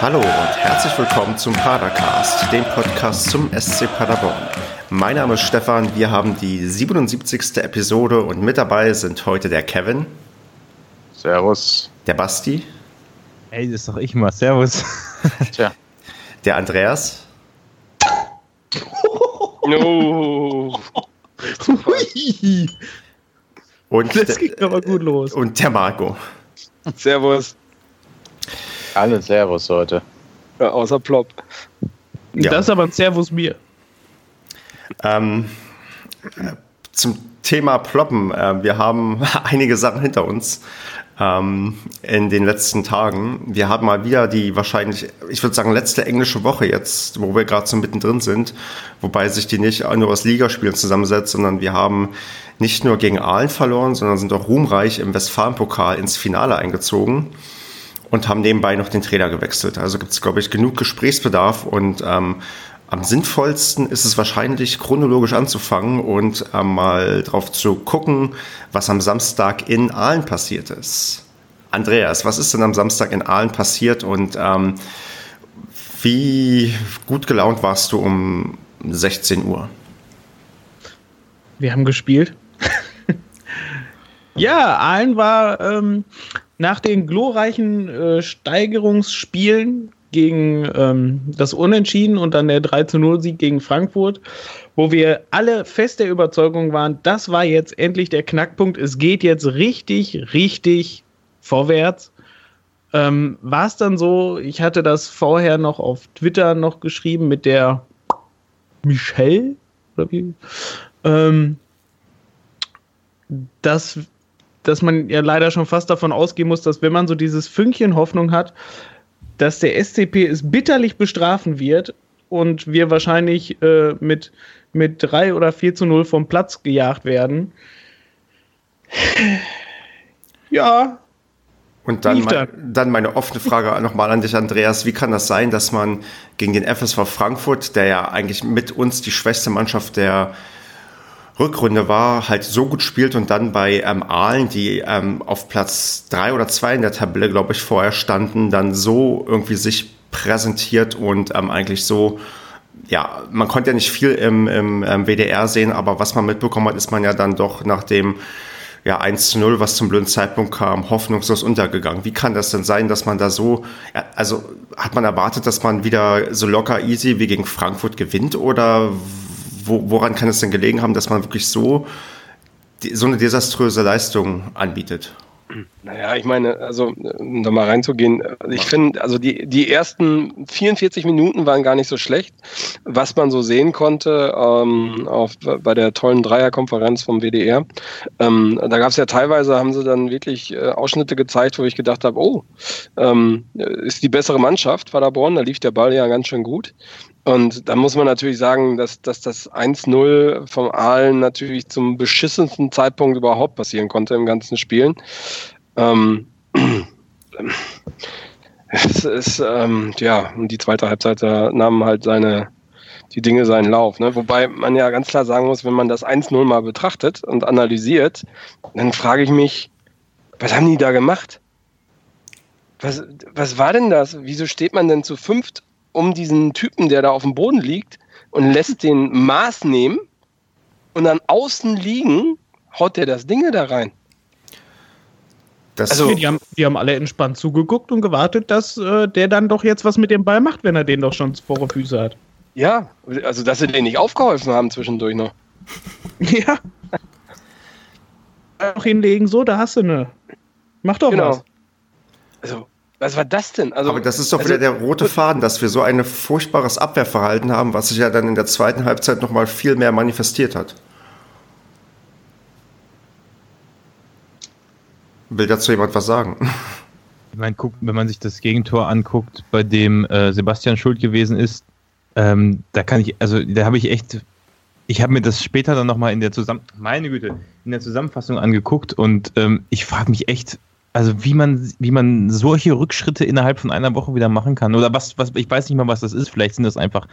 Hallo und herzlich willkommen zum Padercast, dem Podcast zum SC Paderborn. Mein Name ist Stefan, wir haben die 77. Episode und mit dabei sind heute der Kevin. Servus. Der Basti. Ey, das ist doch ich mal. Servus. Tja. Der Andreas. No. und das ging aber gut los. Und der Marco. Servus. Alle Servus heute. Ja, außer Plop. Ja. Das ist aber ein Servus mir. Ähm, zum Thema Ploppen. Äh, wir haben einige Sachen hinter uns ähm, in den letzten Tagen. Wir haben mal wieder die wahrscheinlich, ich würde sagen, letzte englische Woche jetzt, wo wir gerade so mittendrin sind, wobei sich die nicht nur aus Ligaspielen zusammensetzt, sondern wir haben nicht nur gegen Aalen verloren, sondern sind auch ruhmreich im Westfalenpokal ins Finale eingezogen und haben nebenbei noch den Trainer gewechselt. Also gibt es, glaube ich, genug Gesprächsbedarf und ähm, am sinnvollsten ist es wahrscheinlich chronologisch anzufangen und äh, mal drauf zu gucken, was am Samstag in Aalen passiert ist. Andreas, was ist denn am Samstag in Aalen passiert und ähm, wie gut gelaunt warst du um 16 Uhr? Wir haben gespielt. ja, Aalen war ähm, nach den glorreichen äh, Steigerungsspielen gegen ähm, das Unentschieden und dann der 3 zu 0 Sieg gegen Frankfurt, wo wir alle fest der Überzeugung waren, das war jetzt endlich der Knackpunkt. Es geht jetzt richtig, richtig vorwärts. Ähm, war es dann so, ich hatte das vorher noch auf Twitter noch geschrieben mit der Michelle, oder wie? Ähm, dass, dass man ja leider schon fast davon ausgehen muss, dass wenn man so dieses Fünkchen Hoffnung hat, dass der SCP es bitterlich bestrafen wird und wir wahrscheinlich äh, mit, mit 3 oder 4 zu 0 vom Platz gejagt werden. ja. Und dann, mein, dann meine offene Frage nochmal an dich, Andreas. Wie kann das sein, dass man gegen den FSV Frankfurt, der ja eigentlich mit uns die schwächste Mannschaft der Rückrunde war, halt so gut spielt und dann bei ähm, Aalen, die ähm, auf Platz drei oder zwei in der Tabelle, glaube ich, vorher standen, dann so irgendwie sich präsentiert und ähm, eigentlich so, ja, man konnte ja nicht viel im, im ähm, WDR sehen, aber was man mitbekommen hat, ist man ja dann doch nach dem ja, 1 zu 0, was zum blöden Zeitpunkt kam, hoffnungslos untergegangen. Wie kann das denn sein, dass man da so, also hat man erwartet, dass man wieder so locker easy wie gegen Frankfurt gewinnt oder wo, woran kann es denn gelegen haben, dass man wirklich so, so eine desaströse Leistung anbietet? Naja, ich meine, also um da mal reinzugehen, ich finde, also die, die ersten 44 Minuten waren gar nicht so schlecht, was man so sehen konnte ähm, auf, bei der tollen Dreierkonferenz vom WDR. Ähm, da gab es ja teilweise, haben sie dann wirklich äh, Ausschnitte gezeigt, wo ich gedacht habe, oh, ähm, ist die bessere Mannschaft, Paderborn, da lief der Ball ja ganz schön gut. Und da muss man natürlich sagen, dass, dass das 1-0 vom Aalen natürlich zum beschissensten Zeitpunkt überhaupt passieren konnte im ganzen Spielen. Ähm, es ist, ähm, ja, und die zweite Halbzeit nahmen halt seine, die Dinge seinen Lauf. Ne? Wobei man ja ganz klar sagen muss, wenn man das 1-0 mal betrachtet und analysiert, dann frage ich mich, was haben die da gemacht? Was, was war denn das? Wieso steht man denn zu fünft um diesen Typen, der da auf dem Boden liegt und lässt den Maß nehmen und dann außen liegen, haut der das Ding da rein. Das also, die haben, die haben alle entspannt zugeguckt und gewartet, dass äh, der dann doch jetzt was mit dem Ball macht, wenn er den doch schon vor der Füße hat. Ja, also dass sie den nicht aufgeholfen haben zwischendurch noch. ja. Auch hinlegen, so, da hast du ne. Mach doch genau. was. Also, was war das denn? Also, Aber das ist doch also, wieder der rote Faden, dass wir so ein furchtbares Abwehrverhalten haben, was sich ja dann in der zweiten Halbzeit nochmal viel mehr manifestiert hat. Will dazu jemand was sagen? Ich meine, guck, wenn man sich das Gegentor anguckt, bei dem äh, Sebastian schuld gewesen ist, ähm, da kann ich, also da habe ich echt, ich habe mir das später dann nochmal in der Zusammen, meine Güte, in der Zusammenfassung angeguckt und ähm, ich frage mich echt, also wie man, wie man solche Rückschritte innerhalb von einer Woche wieder machen kann. Oder was, was, ich weiß nicht mal, was das ist. Vielleicht sind das einfach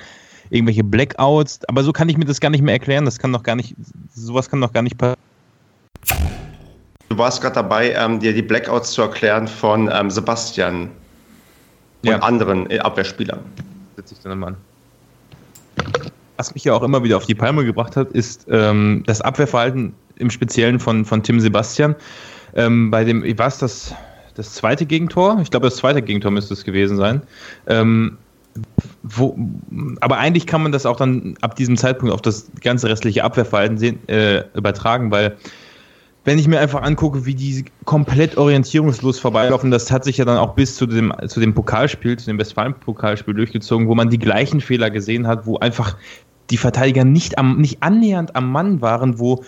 irgendwelche Blackouts, aber so kann ich mir das gar nicht mehr erklären. Das kann doch gar nicht, sowas kann doch gar nicht passieren. Du warst gerade dabei, ähm, dir die Blackouts zu erklären von ähm, Sebastian. und ja. anderen äh, Abwehrspielern. Setze ich dann am Mann. Was mich ja auch immer wieder auf die Palme gebracht hat, ist ähm, das Abwehrverhalten im Speziellen von, von Tim Sebastian. Ähm, bei dem, war es das, das zweite Gegentor? Ich glaube, das zweite Gegentor müsste es gewesen sein. Ähm, wo, aber eigentlich kann man das auch dann ab diesem Zeitpunkt auf das ganze restliche Abwehrverhalten sehen, äh, übertragen, weil wenn ich mir einfach angucke, wie die komplett orientierungslos vorbeilaufen, das hat sich ja dann auch bis zu dem, zu dem Pokalspiel, zu dem Westfalen-Pokalspiel durchgezogen, wo man die gleichen Fehler gesehen hat, wo einfach die Verteidiger nicht, am, nicht annähernd am Mann waren, wo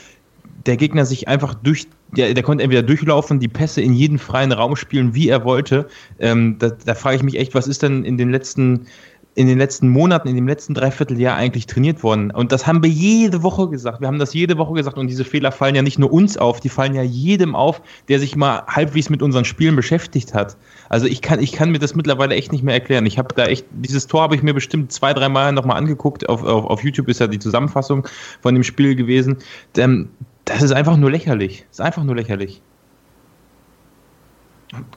der Gegner sich einfach durch, der, der konnte entweder durchlaufen, die Pässe in jeden freien Raum spielen, wie er wollte. Ähm, da, da frage ich mich echt, was ist denn in den letzten in den letzten Monaten, in dem letzten Dreivierteljahr eigentlich trainiert worden. Und das haben wir jede Woche gesagt. Wir haben das jede Woche gesagt. Und diese Fehler fallen ja nicht nur uns auf, die fallen ja jedem auf, der sich mal halbwegs mit unseren Spielen beschäftigt hat. Also ich kann, ich kann mir das mittlerweile echt nicht mehr erklären. Ich habe da echt, dieses Tor habe ich mir bestimmt zwei, drei Mal nochmal angeguckt. Auf, auf, auf YouTube ist ja die Zusammenfassung von dem Spiel gewesen. Ähm, das ist einfach nur lächerlich. Das ist einfach nur lächerlich.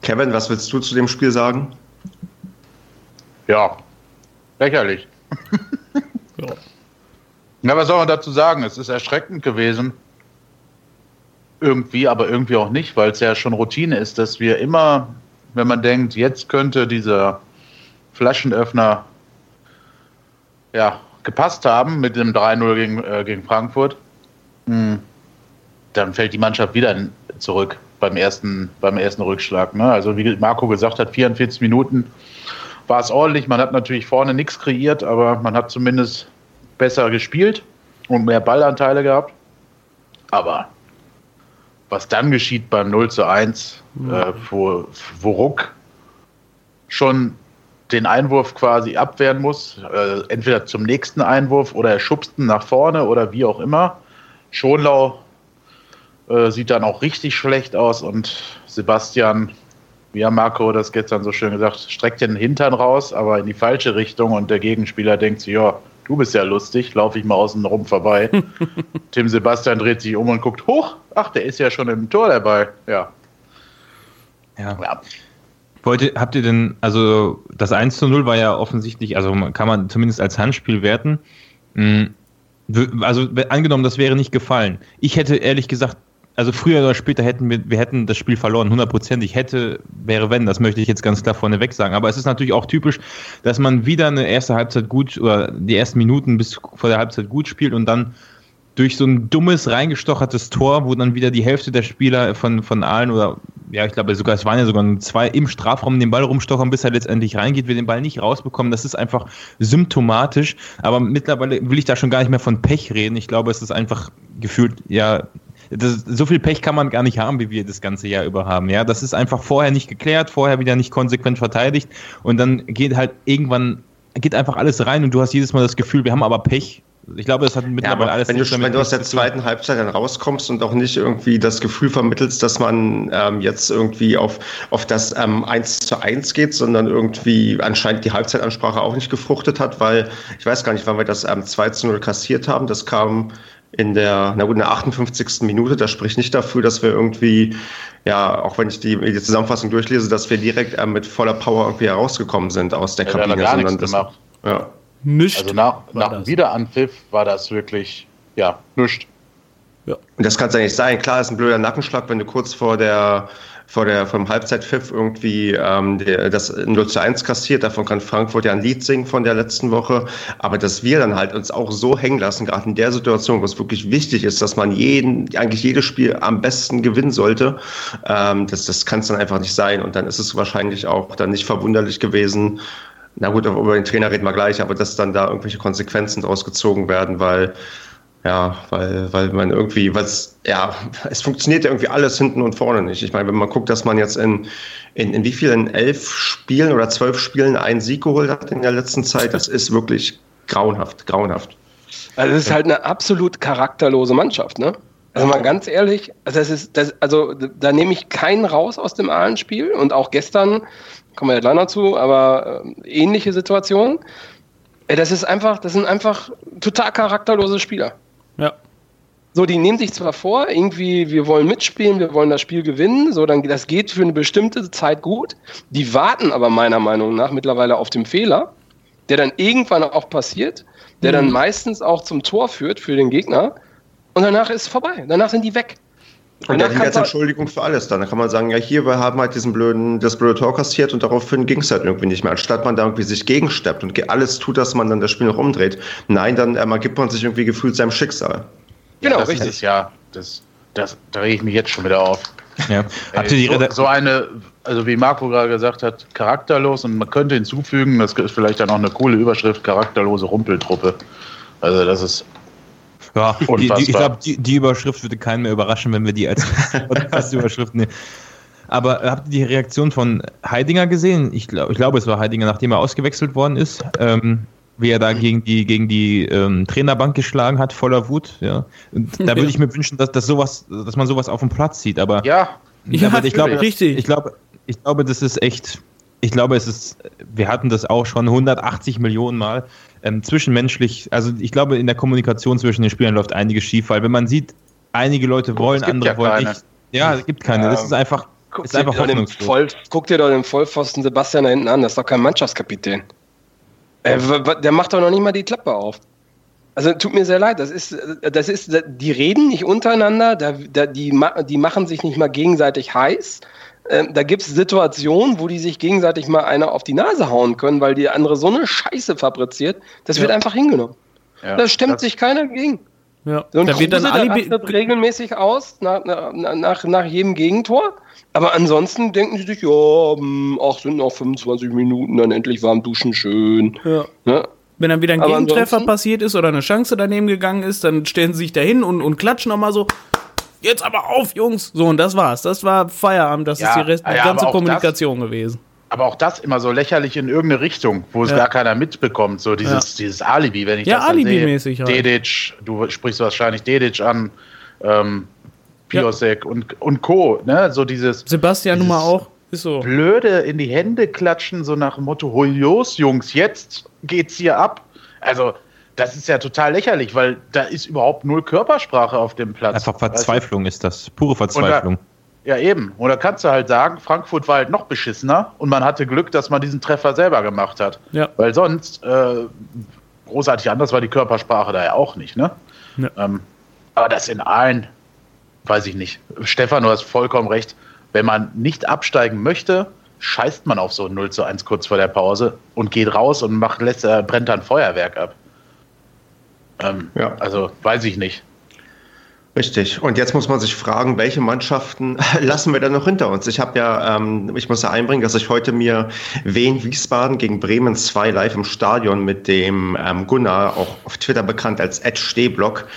Kevin, was willst du zu dem Spiel sagen? Ja, lächerlich. ja. Na, was soll man dazu sagen? Es ist erschreckend gewesen. Irgendwie, aber irgendwie auch nicht, weil es ja schon Routine ist, dass wir immer, wenn man denkt, jetzt könnte dieser Flaschenöffner ja, gepasst haben mit dem 3-0 gegen, äh, gegen Frankfurt, hm, dann fällt die Mannschaft wieder zurück beim ersten, beim ersten Rückschlag. Ne? Also wie Marco gesagt hat, 44 Minuten war es ordentlich. Man hat natürlich vorne nichts kreiert, aber man hat zumindest besser gespielt und mehr Ballanteile gehabt. Aber was dann geschieht beim 0 zu 1, mhm. äh, wo, wo Ruck schon den Einwurf quasi abwehren muss, äh, entweder zum nächsten Einwurf oder er schubst ihn nach vorne oder wie auch immer. Schonlau äh, sieht dann auch richtig schlecht aus und Sebastian, wie hat Marco das gestern so schön gesagt, streckt den Hintern raus, aber in die falsche Richtung und der Gegenspieler denkt sich, ja, du bist ja lustig, laufe ich mal außen rum vorbei. Tim Sebastian dreht sich um und guckt hoch, ach, der ist ja schon im Tor dabei, ja. Ja. ja. Wollte, habt ihr denn, also das 1 zu 0 war ja offensichtlich, also kann man zumindest als Handspiel werten. Hm, also angenommen, das wäre nicht gefallen. Ich hätte ehrlich gesagt also früher oder später hätten wir, wir hätten das Spiel verloren, hundertprozentig. Hätte, wäre wenn, das möchte ich jetzt ganz klar vorneweg sagen. Aber es ist natürlich auch typisch, dass man wieder eine erste Halbzeit gut oder die ersten Minuten bis vor der Halbzeit gut spielt und dann durch so ein dummes, reingestochertes Tor, wo dann wieder die Hälfte der Spieler von, von Aalen oder ja, ich glaube sogar, es waren ja sogar zwei im Strafraum den Ball rumstochern, bis er letztendlich reingeht, wir den Ball nicht rausbekommen. Das ist einfach symptomatisch. Aber mittlerweile will ich da schon gar nicht mehr von Pech reden. Ich glaube, es ist einfach gefühlt, ja, das, so viel Pech kann man gar nicht haben, wie wir das ganze Jahr über haben. Ja, das ist einfach vorher nicht geklärt, vorher wieder nicht konsequent verteidigt und dann geht halt irgendwann geht einfach alles rein und du hast jedes Mal das Gefühl, wir haben aber Pech. Ich glaube, es hat mittlerweile ja, alles. Wenn du, wenn du aus der zweiten Halbzeit dann rauskommst und auch nicht irgendwie das Gefühl vermittelst, dass man ähm, jetzt irgendwie auf, auf das ähm, 1 zu 1 geht, sondern irgendwie anscheinend die Halbzeitansprache auch nicht gefruchtet hat, weil ich weiß gar nicht, wann wir das ähm, 2 zu 0 kassiert haben. Das kam in der, na gut, in der 58. Minute. Das spricht nicht dafür, dass wir irgendwie, ja, auch wenn ich die, die Zusammenfassung durchlese, dass wir direkt äh, mit voller Power irgendwie herausgekommen sind aus der ja, Kabine. gar sondern das, gemacht. Ja. Nicht. Also nach, nach dem Wiederanpfiff war das wirklich, ja, nichts. Ja. Und das kann es ja nicht sein. Klar, ist ein blöder Nackenschlag, wenn du kurz vor der vor der vom Halbzeitpfiff irgendwie ähm, der, das 0 zu 1 kassiert. Davon kann Frankfurt ja ein Lied singen von der letzten Woche. Aber dass wir dann halt uns auch so hängen lassen, gerade in der Situation, wo es wirklich wichtig ist, dass man jeden, eigentlich jedes Spiel am besten gewinnen sollte, ähm, das, das kann es dann einfach nicht sein. Und dann ist es wahrscheinlich auch dann nicht verwunderlich gewesen, na gut, über den Trainer reden wir gleich, aber dass dann da irgendwelche Konsequenzen draus gezogen werden, weil ja, weil, weil man irgendwie, was, ja, es funktioniert ja irgendwie alles hinten und vorne nicht. Ich meine, wenn man guckt, dass man jetzt in, in, in wie vielen elf Spielen oder zwölf Spielen einen Sieg geholt hat in der letzten Zeit, das ist wirklich grauenhaft, grauenhaft. Also es ist halt eine absolut charakterlose Mannschaft, ne? Also mal ganz ehrlich, also das ist, das, also da nehme ich keinen raus aus dem Ahlenspiel und auch gestern, kommen wir ja gleich noch zu, aber äh, ähnliche Situationen. Das ist einfach, das sind einfach total charakterlose Spieler. Ja. So, die nehmen sich zwar vor, irgendwie, wir wollen mitspielen, wir wollen das Spiel gewinnen, so, dann, das geht für eine bestimmte Zeit gut. Die warten aber meiner Meinung nach mittlerweile auf den Fehler, der dann irgendwann auch passiert, der mhm. dann meistens auch zum Tor führt für den Gegner. Und danach ist es vorbei. Danach sind die weg. Und dann jetzt Entschuldigung für alles. Dann kann man sagen, ja, hier, wir haben halt diesen blöden, das blöde Tor kassiert und daraufhin ging es halt irgendwie nicht mehr. Anstatt man da irgendwie sich gegensteppt und alles tut, dass man dann das Spiel noch umdreht. Nein, dann ähm, ergibt man sich irgendwie gefühlt seinem Schicksal. Genau, das richtig. Ist, ja, das, das, da rege ich mich jetzt schon wieder auf. Ja. Habt ihr die so, so eine, also wie Marco gerade gesagt hat, charakterlos und man könnte hinzufügen, das ist vielleicht dann auch eine coole Überschrift, charakterlose Rumpeltruppe. Also das ist ja, die, die, ich glaube, die, die, Überschrift würde keinen mehr überraschen, wenn wir die als Podcast-Überschrift nehmen. Aber habt ihr die Reaktion von Heidinger gesehen? Ich glaube, ich glaub, es war Heidinger, nachdem er ausgewechselt worden ist. Ähm, wie er da gegen die, gegen die ähm, Trainerbank geschlagen hat, voller Wut. Ja. Und da würde ich mir wünschen, dass, dass, sowas, dass man sowas auf dem Platz sieht. Aber, ja, ja ich glaube, richtig. Ich glaube, ich glaube, das ist echt. Ich glaube, es ist, wir hatten das auch schon 180 Millionen Mal. Ähm, zwischenmenschlich, also ich glaube, in der Kommunikation zwischen den Spielern läuft einiges schief, weil wenn man sieht, einige Leute wollen, andere ja wollen keine. nicht. Ja, es gibt keine. Ja. Das ist einfach, guck ist einfach Voll, guck dir doch den Vollpfosten Sebastian da hinten an, das ist doch kein Mannschaftskapitän. Äh, der macht doch noch nicht mal die Klappe auf. Also tut mir sehr leid, das ist, das ist, die reden nicht untereinander, da, da, die, die machen sich nicht mal gegenseitig heiß. Ähm, da gibt es Situationen, wo die sich gegenseitig mal einer auf die Nase hauen können, weil die andere so eine Scheiße fabriziert. Das ja. wird einfach hingenommen. Ja, da stemmt sich keiner gegen. Ja. So ein da Kruse, wird dann Alibi regelmäßig aus nach, nach, nach jedem Gegentor. Aber ansonsten denken sie sich, ja, hm, ach, sind noch 25 Minuten, dann endlich warm duschen, schön. Ja. Ne? Wenn dann wieder ein Aber Gegentreffer passiert ist oder eine Chance daneben gegangen ist, dann stellen sie sich dahin und, und klatschen nochmal so. Jetzt aber auf, Jungs! So, und das war's. Das war Feierabend. Das ja, ist die, Rest, die ja, ganze Kommunikation das, gewesen. Aber auch das immer so lächerlich in irgendeine Richtung, wo es ja. gar keiner mitbekommt. So dieses, dieses Alibi, wenn ich ja, das Alibi-mäßig halt. Dedic, du sprichst wahrscheinlich Dedic an. Ähm, Piosek und, und Co. Ne? So dieses. Sebastian nun mal auch. Ist so. Blöde in die Hände klatschen, so nach dem Motto: Holios, Jungs, jetzt geht's hier ab. Also, das ist ja total lächerlich, weil da ist überhaupt null Körpersprache auf dem Platz. Einfach Verzweiflung weißt du? ist das. Pure Verzweiflung. Da, ja, eben. Und da kannst du halt sagen, Frankfurt war halt noch beschissener und man hatte Glück, dass man diesen Treffer selber gemacht hat. Ja. Weil sonst, äh, großartig anders war die Körpersprache da ja auch nicht, ne? Ja. Ähm, aber das in allen weiß ich nicht. Stefan, du hast vollkommen recht. Wenn man nicht absteigen möchte, scheißt man auf so 0 zu 1 kurz vor der Pause und geht raus und macht, lässt, äh, brennt dann Feuerwerk ab. Ähm, ja. Also weiß ich nicht. Richtig. Und jetzt muss man sich fragen, welche Mannschaften lassen wir denn noch hinter uns? Ich habe ja, ähm, ich muss ja einbringen, dass ich heute mir Wien Wiesbaden gegen Bremen 2 live im Stadion mit dem ähm, Gunnar, auch auf Twitter bekannt als Ed Stehblock,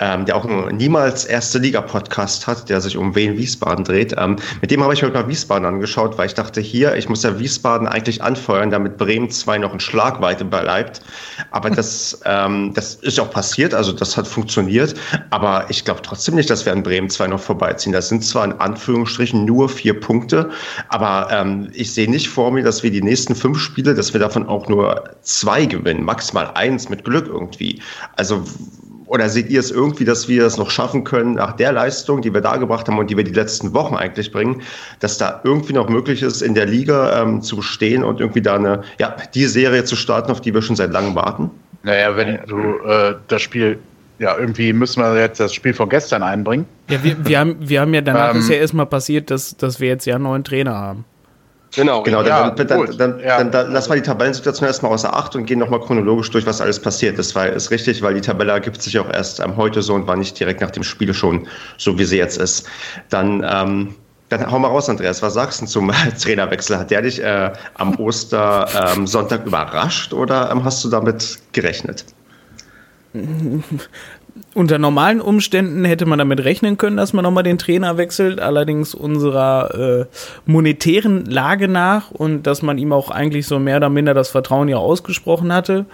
ähm, der auch einen niemals erste Liga-Podcast hat, der sich um Wien Wiesbaden dreht. Ähm, mit dem habe ich mir mal Wiesbaden angeschaut, weil ich dachte, hier, ich muss ja Wiesbaden eigentlich anfeuern, damit Bremen 2 noch in Schlagweite bleibt. Aber das, ähm, das ist auch passiert, also das hat funktioniert. Aber ich glaube trotzdem nicht, dass wir an Bremen 2 noch vorbeiziehen. Das sind zwar in Anführungsstrichen nur vier Punkte, aber ähm, ich sehe nicht vor mir, dass wir die nächsten fünf Spiele, dass wir davon auch nur zwei gewinnen, maximal eins mit Glück irgendwie. Also oder seht ihr es irgendwie, dass wir es noch schaffen können, nach der Leistung, die wir da gebracht haben und die wir die letzten Wochen eigentlich bringen, dass da irgendwie noch möglich ist, in der Liga ähm, zu bestehen und irgendwie da eine, ja, die Serie zu starten, auf die wir schon seit langem warten? Naja, wenn du äh, das Spiel ja, irgendwie müssen wir jetzt das Spiel von gestern einbringen. Ja, wir, wir, haben, wir haben ja danach ähm, ist ja erstmal passiert, dass, dass wir jetzt ja einen neuen Trainer haben. Genau, genau. Ja, dann, dann, dann, ja. dann, dann, lassen wir die Tabellensituation erstmal außer Acht und gehen nochmal chronologisch durch, was alles passiert ist. Weil ist richtig, weil die Tabelle ergibt sich auch erst ähm, heute so und war nicht direkt nach dem Spiel schon so, wie sie jetzt ist. Dann, ähm, dann hau mal raus, Andreas. Was sagst du zum Trainerwechsel? Hat der dich äh, am Ostersonntag ähm, überrascht oder ähm, hast du damit gerechnet? unter normalen Umständen hätte man damit rechnen können, dass man nochmal den Trainer wechselt, allerdings unserer äh, monetären Lage nach und dass man ihm auch eigentlich so mehr oder minder das Vertrauen ja ausgesprochen hatte,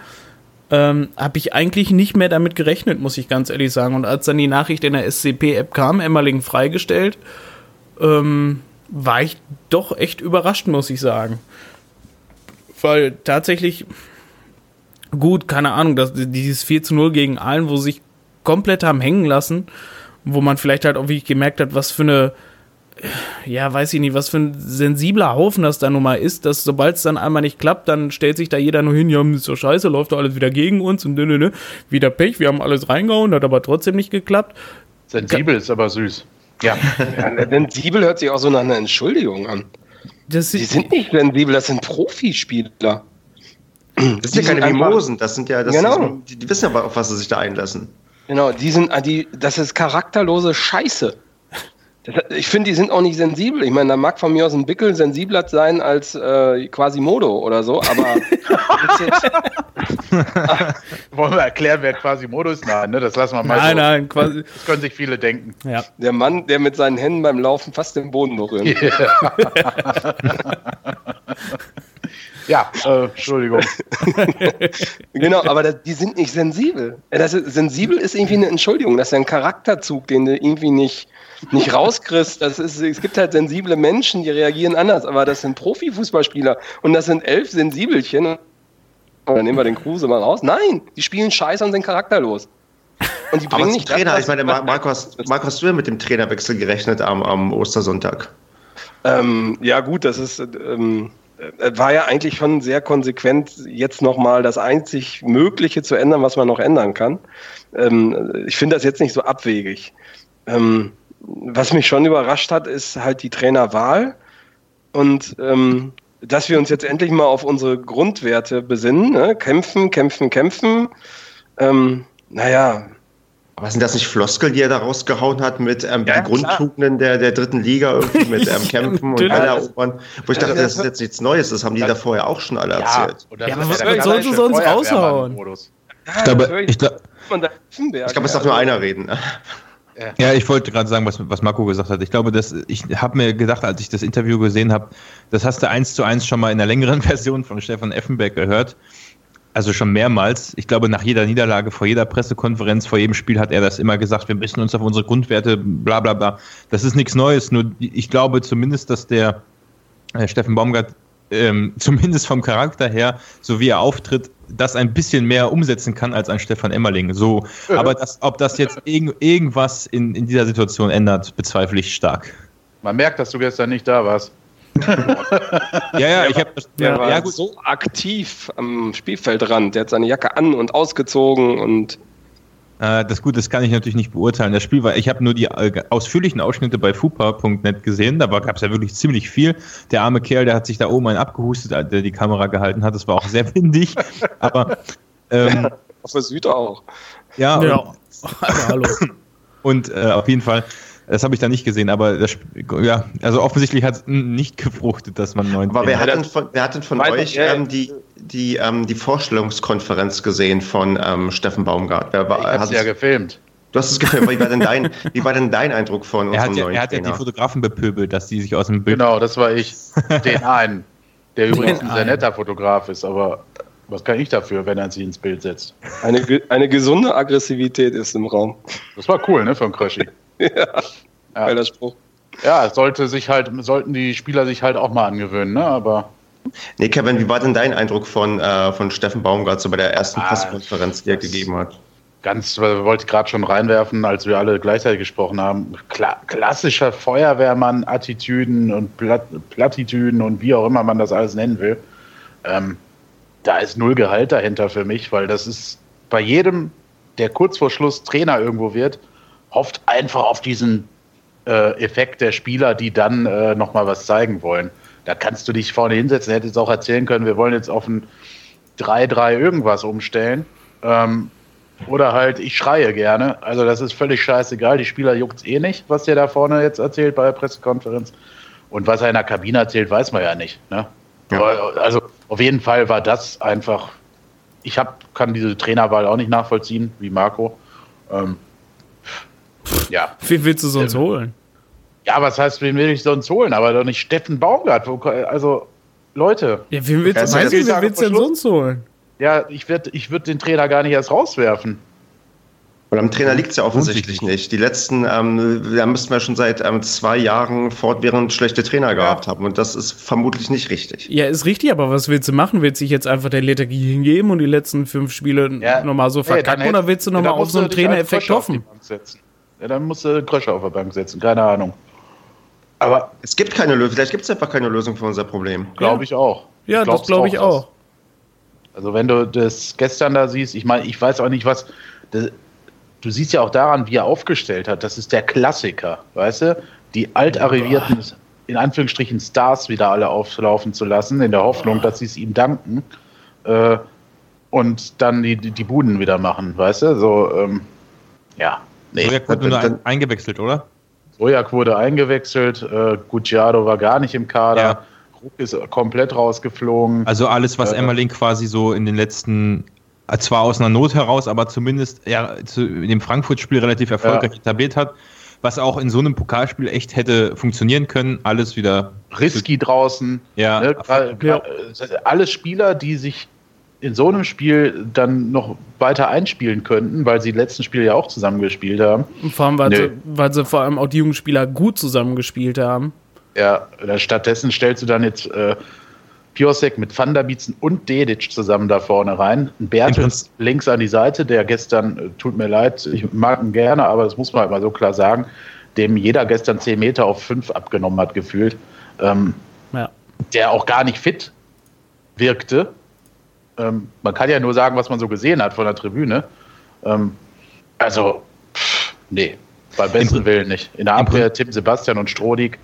ähm, habe ich eigentlich nicht mehr damit gerechnet, muss ich ganz ehrlich sagen. Und als dann die Nachricht in der SCP-App kam, Emmerling freigestellt, ähm, war ich doch echt überrascht, muss ich sagen. Weil tatsächlich, gut, keine Ahnung, das, dieses 4 zu 0 gegen Aalen, wo sich komplett haben hängen lassen, wo man vielleicht halt auch wirklich gemerkt hat, was für eine ja, weiß ich nicht, was für ein sensibler Haufen das da nun mal ist, dass sobald es dann einmal nicht klappt, dann stellt sich da jeder nur hin, ja, ist so scheiße, läuft doch alles wieder gegen uns und nö, nö, nö, wieder Pech, wir haben alles reingehauen, hat aber trotzdem nicht geklappt. Sensibel ist aber süß. Ja. ja sensibel hört sich auch so nach einer Entschuldigung an. Das die sind nicht sensibel, das sind Profispieler. Das sind ja keine Mimosen, das sind ja, das genau. Sind, die, die wissen aber, auf was sie sich da einlassen. Genau, die sind, die, das ist charakterlose Scheiße. Ich finde, die sind auch nicht sensibel. Ich meine, da mag von mir aus ein Bickel sensibler sein als äh, quasi Modo oder so, aber. Wollen wir erklären, wer quasi Modo ist? Nein, ne? das lassen wir mal. Nein, so. nein, quasi. Das können sich viele denken. Ja. Der Mann, der mit seinen Händen beim Laufen fast den Boden berührt. Yeah. Ja, äh, Entschuldigung. genau, aber das, die sind nicht sensibel. Das ist, sensibel ist irgendwie eine Entschuldigung. Das ist ein Charakterzug, den du irgendwie nicht, nicht rauskriegst. Das ist, es gibt halt sensible Menschen, die reagieren anders, aber das sind Profifußballspieler und das sind elf Sensibelchen. Oder nehmen wir den Kruse mal raus. Nein, die spielen scheiße und sind charakterlos. Und die bringen nicht Trainer. Das, ich meine, Markus, Markus, hast du ja mit dem Trainerwechsel gerechnet am, am Ostersonntag? Ähm, ja, gut, das ist. Ähm, äh, war ja eigentlich schon sehr konsequent, jetzt nochmal das einzig Mögliche zu ändern, was man noch ändern kann. Ähm, ich finde das jetzt nicht so abwegig. Ähm, was mich schon überrascht hat, ist halt die Trainerwahl und ähm, dass wir uns jetzt endlich mal auf unsere Grundwerte besinnen. Ne? Kämpfen, kämpfen, kämpfen. Ähm, naja, aber sind das nicht Floskel, die er da rausgehauen hat mit ähm, ja, Grundtugenden der, der dritten Liga irgendwie mit ähm, Kämpfen und Bälle erobern? Wo ich dachte, das ist jetzt nichts Neues, das haben die da vorher auch schon alle erzählt. Ja, aber was sollst du sonst raushauen? Ich glaube, ich, glaub, ich glaube, es darf nur einer reden. Ja, ich wollte gerade sagen, was, was Marco gesagt hat. Ich glaube, dass, ich habe mir gedacht, als ich das Interview gesehen habe, das hast du eins zu eins schon mal in der längeren Version von Stefan Effenberg gehört also schon mehrmals. Ich glaube, nach jeder Niederlage, vor jeder Pressekonferenz, vor jedem Spiel hat er das immer gesagt, wir müssen uns auf unsere Grundwerte, bla bla bla. Das ist nichts Neues, nur ich glaube zumindest, dass der äh, Steffen Baumgart ähm, zumindest vom Charakter her, so wie er auftritt, das ein bisschen mehr umsetzen kann als ein Stefan Emmerling. So, aber das, ob das jetzt irg irgendwas in, in dieser Situation ändert, bezweifle ich stark. Man merkt, dass du gestern nicht da warst ja, ja, ich habe der ja, war ja, gut. so aktiv am Spielfeldrand. Der hat seine Jacke an und ausgezogen und äh, das gut, das kann ich natürlich nicht beurteilen. Das Spiel war, ich habe nur die äh, ausführlichen Ausschnitte bei fupa.net gesehen. Da gab es ja wirklich ziemlich viel. Der arme Kerl, der hat sich da oben einen abgehustet, äh, der die Kamera gehalten hat. Das war auch sehr windig. Aber ähm, auf der Süd auch. Ja, ja. Und, hallo. Und äh, auf jeden Fall das habe ich da nicht gesehen, aber das, ja, also offensichtlich hat es nicht gefruchtet, dass man neun. Aber wer hat, denn von, wer hat denn von euch ähm, die, die, ähm, die Vorstellungskonferenz gesehen von ähm, Steffen Baumgart? Wer war, ich habe ja gefilmt. Du hast es gefilmt. Wie war denn dein, wie war denn dein Eindruck von unserem er hat, neuen Er hat ja die Fotografen bepöbelt, dass die sich aus dem Bild. Genau, das war ich. Den einen, der übrigens ein sehr netter Fotograf ist, aber was kann ich dafür, wenn er sich ins Bild setzt? Eine, eine gesunde Aggressivität ist im Raum. Das war cool, ne, von Kröschi ja, ja. der Spruch. Ja, sollte sich halt, sollten die Spieler sich halt auch mal angewöhnen, ne? Aber. Nee, Kevin, wie war denn dein Eindruck von, äh, von Steffen Baumgart so bei der ersten ah, Pressekonferenz, die er gegeben hat? Ganz, wollte ich gerade schon reinwerfen, als wir alle gleichzeitig gesprochen haben. Kla klassischer Feuerwehrmann-Attitüden und Plat Plattitüden und wie auch immer man das alles nennen will. Ähm, da ist null Gehalt dahinter für mich, weil das ist bei jedem, der kurz vor Schluss Trainer irgendwo wird, hofft einfach auf diesen äh, Effekt der Spieler, die dann äh, nochmal was zeigen wollen. Da kannst du dich vorne hinsetzen, hättest jetzt auch erzählen können, wir wollen jetzt auf ein 3-3 irgendwas umstellen. Ähm, oder halt, ich schreie gerne. Also das ist völlig scheißegal. Die Spieler juckt es eh nicht, was der da vorne jetzt erzählt bei der Pressekonferenz. Und was er in der Kabine erzählt, weiß man ja nicht. Ne? Ja. Also auf jeden Fall war das einfach. Ich hab, kann diese Trainerwahl auch nicht nachvollziehen, wie Marco. Ähm, ja. Wen willst du sonst äh, holen? Ja, was heißt, wen will ich sonst holen? Aber doch nicht Steffen Baumgart. Also, Leute. Ja, wen willst, du, meinst, wen willst du denn sonst holen? Ja, ich würde ich würd den Trainer gar nicht erst rauswerfen. Und am Trainer liegt es ja offensichtlich nicht. Die letzten, ähm, da müssten wir schon seit ähm, zwei Jahren fortwährend schlechte Trainer gehabt haben. Und das ist vermutlich nicht richtig. Ja, ist richtig, aber was willst du machen? Willst du dich jetzt einfach der Lethargie hingeben und die letzten fünf Spiele Ja. nochmal so verkacken? hätt- oder willst du nochmal auf so einen du Trainereffekt hoffen? Ja, dann musst du Krösche auf der Bank setzen, keine Ahnung. Aber Es gibt keine Lösung. Vielleicht gibt es einfach keine Lösung für unser Problem. glaube ich auch. Ja, das glaube ich auch. Also wenn du das gestern da siehst, ich meine, ich weiß auch nicht, was. Das, du siehst ja auch daran, wie er aufgestellt hat. Das ist der Klassiker, weißt du? Die altarrivierten, in Anführungsstrichen Stars wieder alle auflaufen zu lassen, in der Hoffnung, dass sie es ihm danken. Äh, und dann die, die, die Buden wieder machen, weißt du? So, ähm, ja. Nee. Sojak wurde nur ein, eingewechselt, oder? Sojak wurde eingewechselt, äh, Gucciardo war gar nicht im Kader, Ja. Ruck ist komplett rausgeflogen. Also alles, was Äh, Emmerling quasi so in den letzten, äh, zwar aus einer Not heraus, aber zumindest ja, zu, in dem Frankfurt-Spiel relativ erfolgreich Ja. etabliert hat, was auch in so einem Pokalspiel echt hätte funktionieren können, alles wieder. Risky draußen. Ja, Ne, gra- gra- Alles Spieler, die sich in so einem Spiel dann noch weiter einspielen könnten, weil sie die letzten Spiele ja auch zusammengespielt haben. Und vor allem, weil sie, weil sie vor allem auch die Jugendspieler gut zusammengespielt haben. Ja, stattdessen stellst du dann jetzt äh, Piosek mit Van der Bietzen und Dedic zusammen da vorne rein. Ein Bertels links an die Seite, der gestern, äh, tut mir leid, ich mag ihn gerne, aber das muss man halt mal so klar sagen, dem jeder gestern 10 Meter auf 5 abgenommen hat, gefühlt. Ähm, Ja. der auch gar nicht fit wirkte. Ähm, man kann ja nur sagen, was man so gesehen hat von der Tribüne. Ähm, also, pff, nee, beim besten Willen nicht. In der Abwehr Tim Sebastian und Strodig.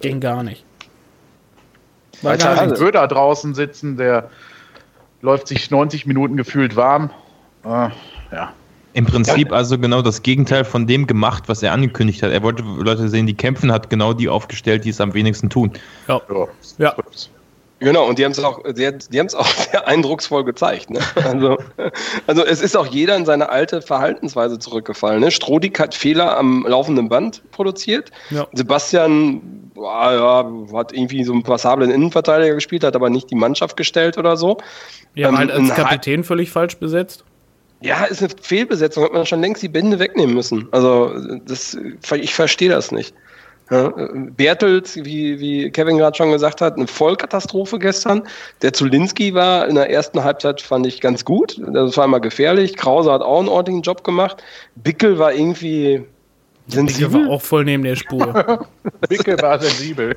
Ging gar nicht. Gar hat nicht. Böder draußen sitzen, der läuft sich 90 Minuten gefühlt warm. Äh, ja. Im Prinzip also genau das Gegenteil von dem gemacht, was er angekündigt hat. Er wollte Leute sehen, die kämpfen, hat genau die aufgestellt, die es am wenigsten tun. Ja. Ja. Ja. Genau, und die haben es auch, die, die haben es auch sehr eindrucksvoll gezeigt. Ne? Also, also es ist auch jeder in seine alte Verhaltensweise zurückgefallen. Ne? Strodig hat Fehler am laufenden Band produziert. Ja. Sebastian ja, hat irgendwie so einen passablen Innenverteidiger gespielt, hat aber nicht die Mannschaft gestellt oder so. Die haben Ähm, halt als ein Ha- Kapitän völlig falsch besetzt. Ja, ist eine Fehlbesetzung, hat man schon längst die Bände wegnehmen müssen. Also das, ich verstehe das nicht. Ja, Bertels, wie, wie Kevin gerade schon gesagt hat, eine Vollkatastrophe gestern. Der Zulinski war in der ersten Halbzeit, fand ich ganz gut. Das war immer gefährlich. Krause hat auch einen ordentlichen Job gemacht. Bickel war irgendwie Ich war sensibel. auch voll neben der Spur. Bicke war sensibel.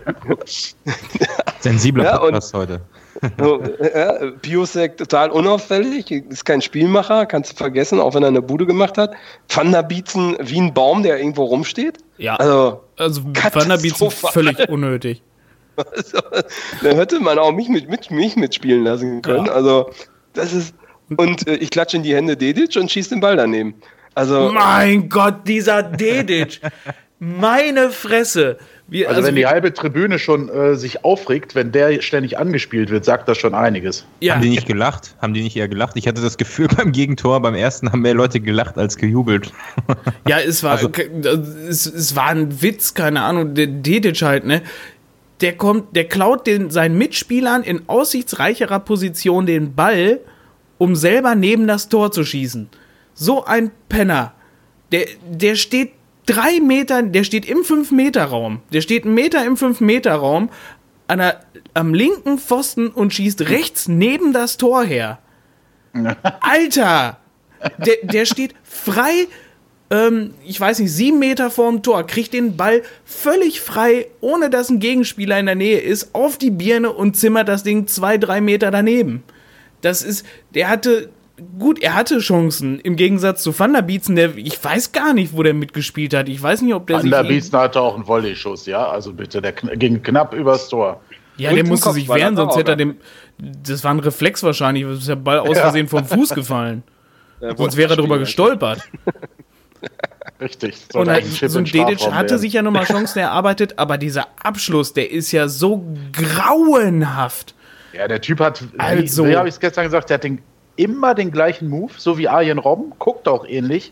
Sensibler Ja, und- Podcast heute. So, ja, Biosek total unauffällig, ist kein Spielmacher, kannst du vergessen, auch wenn er eine Bude gemacht hat. Van der Bietzen wie ein Baum, der irgendwo rumsteht. Ja. Also, Also Van der völlig unnötig. Also, da hätte man auch mich, mit, mit, mich mitspielen lassen können. Ja. Also, das ist. Und äh, ich klatsche in die Hände Dedic und schieße den Ball daneben. Also, Mein Gott, dieser Dedic. Meine Fresse. Wir, Also, wenn die halbe Tribüne schon äh, sich aufregt, wenn der ständig angespielt wird, sagt das schon einiges. ja, Haben die nicht gelacht? Haben die nicht eher gelacht? Ich hatte das Gefühl, beim Gegentor, beim ersten haben mehr Leute gelacht als gejubelt. Ja, es war, Also- es, es war ein Witz, keine Ahnung, der Dedic halt, ne? Der kommt, der klaut den, seinen Mitspielern in aussichtsreicherer Position den Ball, um selber neben das Tor zu schießen. So ein Penner. Der, der steht drei Meter, der steht im 5-Meter-Raum. Der steht einen Meter im 5-Meter-Raum an der, am linken Pfosten und schießt rechts neben das Tor her. Alter! Der, der steht frei, ähm, ich weiß nicht, sieben Meter vorm Tor, kriegt den Ball völlig frei, ohne dass ein Gegenspieler in der Nähe ist, auf die Birne und zimmert das Ding zwei, drei Meter daneben. Das ist, der hatte, gut, er hatte Chancen, im Gegensatz zu Van der Bietzen, der, ich weiß gar nicht, wo der mitgespielt hat. Ich weiß nicht, ob der Van der Bietzen hatte auch einen Volley-Schuss, ja? Also bitte, der kn ging knapp übers Tor. Ja, Und der musste sich wehren, sonst hätte er ja. dem. Das war ein Reflex wahrscheinlich, ist der Ball aus Versehen vom Fuß gefallen. Sonst wäre er drüber gestolpert. Richtig. Und halt, ein so ein im Strafraum Dedic hatte werden. sich ja nochmal Chancen erarbeitet, aber dieser Abschluss, der ist ja so grauenhaft. Ja, der Typ hat, Also- wie, wie habe ich es gestern gesagt, der hat den, immer den gleichen Move, so wie Arjen Robben, guckt auch ähnlich.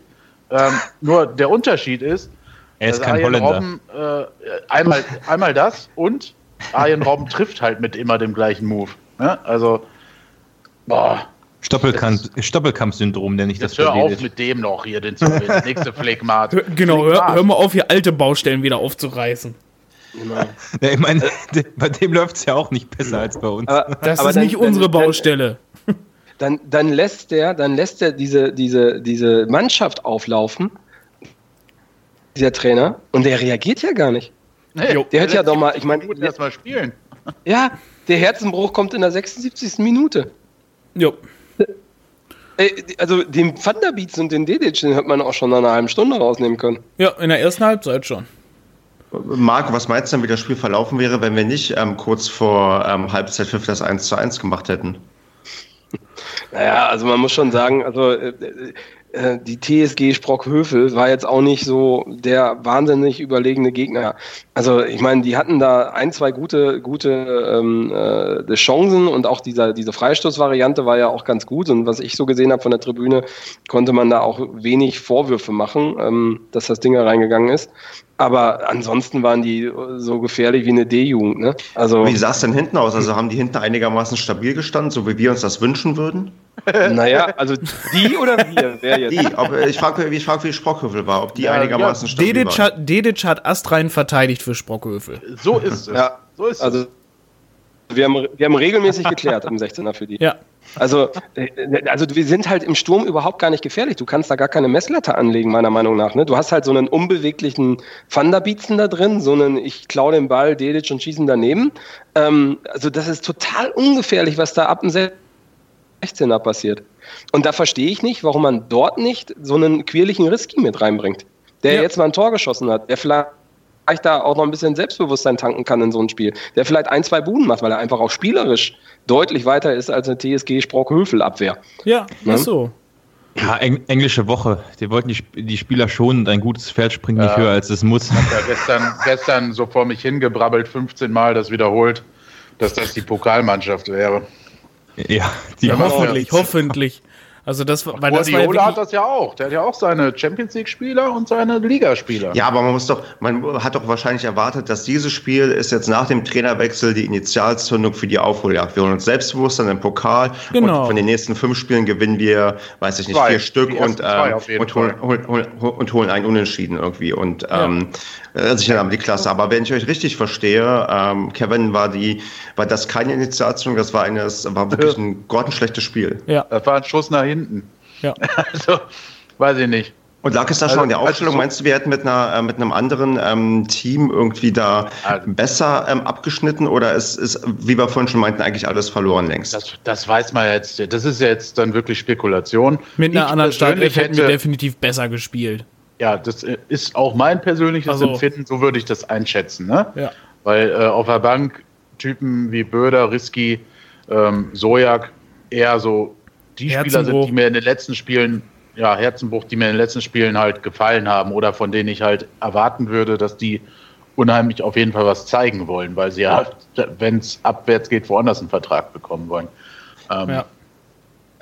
Ähm, nur der Unterschied ist, Er ist kein Arjen Holländer. Robben, äh, einmal, einmal das und Arjen Robben trifft halt mit immer dem gleichen Move. Ne? Also, boah, Stoppelkamp- Stoppelkamp-Syndrom, nenne ich das hör auf Dedic. mit dem noch hier, den zu. Nächste Phlegmat. Genau, hör, hör mal auf, hier alte Baustellen wieder aufzureißen. Ja, ich meine, bei dem läuft es ja auch nicht besser als bei uns. Aber, Das aber ist dann- nicht unsere dann, Baustelle. Dann, dann lässt der, dann lässt der diese, diese, diese Mannschaft auflaufen, dieser Trainer, und der reagiert ja gar nicht. Nee, Jo. Der hätte ja doch mal, ich meine, Minuten erst mal spielen. ja, der Herzenbruch kommt in der 76. Minute. Jo. Ey, Also den Van der Beats und den Dedic, den hätte man auch schon nach einer halben Stunde rausnehmen können. Ja, in der ersten Halbzeit schon. Marc, was meinst du denn, wie das Spiel verlaufen wäre, wenn wir nicht ähm, kurz vor ähm, Halbzeit 5 das 1 zu 1 gemacht hätten? Naja, also man muss schon sagen, also äh, äh, die TSG Sprockhövel war jetzt auch nicht so der wahnsinnig überlegene Gegner. Also ich meine, die hatten da ein, zwei gute, gute ähm, äh, Chancen und auch dieser, diese Freistoßvariante war ja auch ganz gut. Und was ich so gesehen habe von der Tribüne, konnte man da auch wenig Vorwürfe machen, ähm, dass das Ding da reingegangen ist. Aber ansonsten waren die so gefährlich wie eine D-Jugend. Ne? Also Wie sah es denn hinten aus? Also haben die hinten einigermaßen stabil gestanden, so wie wir uns das wünschen würden? naja, also die oder wir? Wer jetzt? Die, ob, ich frage, ich frag, wie Sprockhövel war, ob die Ja, einigermaßen ja. stabil Dedic waren. hat, Dedic hat astrein verteidigt für Sprockhövel. So ist es. Ja, so ist Also es. wir haben, wir haben regelmäßig geklärt im 16er für die. Ja. Also, äh, also wir sind halt im Sturm überhaupt gar nicht gefährlich. Du kannst da gar keine Messlatte anlegen, meiner Meinung nach. Ne? Du hast halt so einen unbeweglichen Thunderbietzen da drin, so einen ich klau den Ball, Dedic und schießen daneben. Ähm, also das ist total ungefährlich, was da ab dem 16er passiert. Und da verstehe ich nicht, warum man dort nicht so einen quirligen Risky mit reinbringt, der Ja. jetzt mal ein Tor geschossen hat, der vielleicht da auch noch ein bisschen Selbstbewusstsein tanken kann in so ein Spiel, der vielleicht ein, zwei Buden macht, weil er einfach auch spielerisch deutlich weiter ist als eine TSG Sprockhövel-Abwehr. Ja, Ne? ist so. Ja, eng englische Woche. Die wollten die, Sp- die Spieler schonen und ein gutes Pferd springt nicht Ja. höher als es muss. Ja, gestern, gestern so vor mich hingebrabbelt, 15 Mal das wiederholt, dass das die Pokalmannschaft wäre. Ja, die Ja, Hoffentlich, hoffentlich. Also das, war- weil das war ja hat das ja auch. Der hat ja auch seine Champions League-Spieler und seine Ligaspieler. Ja, aber man muss doch, man hat doch wahrscheinlich erwartet, dass dieses Spiel ist jetzt nach dem Trainerwechsel die Initialzündung für die Aufholjagd. Wir holen uns Selbstbewusstsein im Pokal Genau. und von den nächsten fünf Spielen gewinnen wir, weiß ich nicht, Zwei. vier Stück und, ähm, und, holen, holen, holen, und holen einen Unentschieden irgendwie und ähm, äh, sichern aber die Klasse. Aber wenn ich euch richtig verstehe, ähm, Kevin, war die, war das keine Initialzündung, das war eines, war wirklich ein grottenschlechtes Spiel. ja, Das war ein Schuss nach hinten. Ja. Also, weiß ich nicht. Und lag es da Also, schon an der also Aufstellung? so- Meinst du, wir hätten mit, einer, äh, mit einem anderen ähm, Team irgendwie da Also- besser ähm, abgeschnitten oder ist, ist, wie wir vorhin schon meinten, eigentlich alles verloren längst? Das, das weiß man jetzt. Das ist jetzt dann wirklich Spekulation. Mit einer Ich anderen persönlich Startelf hätten wir hätte- definitiv besser gespielt. Ja, das äh, ist auch mein persönliches Also- Empfinden, so würde ich das einschätzen. Ne? Ja. Weil äh, auf der Bank Typen wie Böder, Riski, ähm, Sojak eher so die Spieler sind, die mir in den letzten Spielen, ja, Herzenbruch, die mir in den letzten Spielen halt gefallen haben oder von denen ich halt erwarten würde, dass die unheimlich auf jeden Fall was zeigen wollen, weil sie ja, wenn es abwärts geht, woanders einen Vertrag bekommen wollen. Ähm, Ja.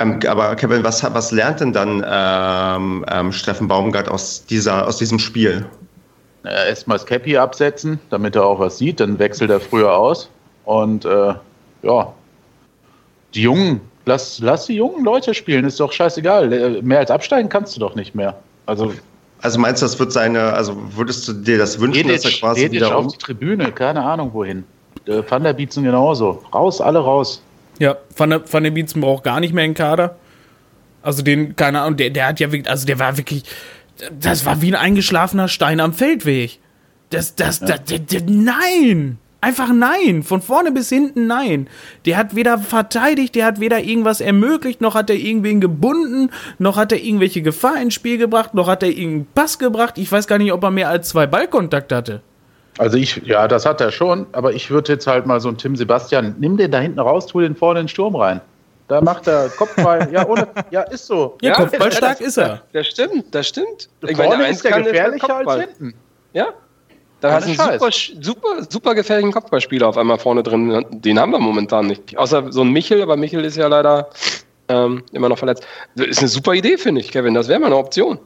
Ähm, aber Kevin, was, was lernt denn dann ähm, ähm, Steffen Baumgart aus, dieser, aus diesem Spiel? äh, erstmal das Cappy absetzen, damit er auch was sieht, dann wechselt er früher aus. Und äh, ja, die Jungen, lass, lass die jungen Leute spielen, ist doch scheißegal. Äh, Mehr als absteigen kannst du doch nicht mehr. Also Also meinst du, das wird seine, also würdest du dir das wünschen, dass er quasi Dedic wieder auf um, die Tribüne, keine Ahnung wohin. Äh, Van der Bietzen genauso. Raus, alle raus. Ja, Van der, Van der Bietzen braucht gar nicht mehr einen Kader. Also den, keine Ahnung, der, der hat ja wirklich, also der war wirklich, das war wie ein eingeschlafener Stein am Feldweg. Das, das, das, der, der, nein! Einfach nein! Von vorne bis hinten nein! Der hat weder verteidigt, der hat weder irgendwas ermöglicht, noch hat er irgendwen gebunden, noch hat er irgendwelche Gefahr ins Spiel gebracht, noch hat er irgendeinen Pass gebracht. Ich weiß gar nicht, ob er mehr als zwei Ballkontakte hatte. Also ich, ja, das hat er schon, aber ich würde jetzt halt mal so einen Tim Sebastian, nimm den da hinten raus, tu den vorne in den Sturm rein. Da macht er Kopfball, ja, ohne, ja, ist so. Ja, Ja, kopfballstark das- ist er. Das stimmt, das stimmt. Vorne ist der kann, ist gefährlicher als hinten. Ja. Da Ohne hast du einen Scheiß. super, super, super gefährlichen Kopfballspieler auf einmal vorne drin. Den haben wir momentan nicht. Außer so ein Michel, aber Michel ist ja leider ähm, immer noch verletzt. Das ist eine super Idee, finde ich, Kevin. Das wäre mal eine Option.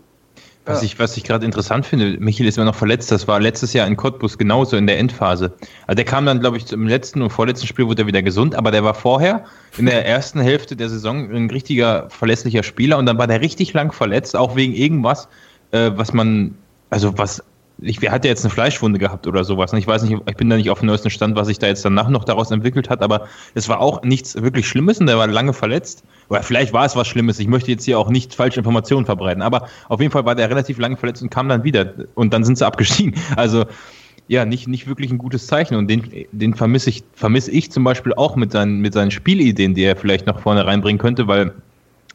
Was ich, was ich gerade interessant finde, Michael ist immer noch verletzt. Das war letztes Jahr in Cottbus genauso in der Endphase. Also der kam dann, glaube ich, im letzten und vorletzten Spiel wurde er wieder gesund, aber der war vorher in der ersten Hälfte der Saison ein richtiger verlässlicher Spieler und dann war der richtig lang verletzt, auch wegen irgendwas, äh, was man, also was ich, wer hat ja jetzt eine Fleischwunde gehabt oder sowas. Und ich weiß nicht, ich bin da nicht auf dem neuesten Stand, was sich da jetzt danach noch daraus entwickelt hat, aber es war auch nichts wirklich Schlimmes und der war lange verletzt. Oder vielleicht war es was Schlimmes. Ich möchte jetzt hier auch nicht falsche Informationen verbreiten, aber auf jeden Fall war der relativ lange verletzt und kam dann wieder und dann sind sie abgestiegen. Also ja, nicht, nicht wirklich ein gutes Zeichen. Und den, den vermisse ich, vermisse ich zum Beispiel auch mit seinen, mit seinen Spielideen, die er vielleicht noch vorne reinbringen könnte, weil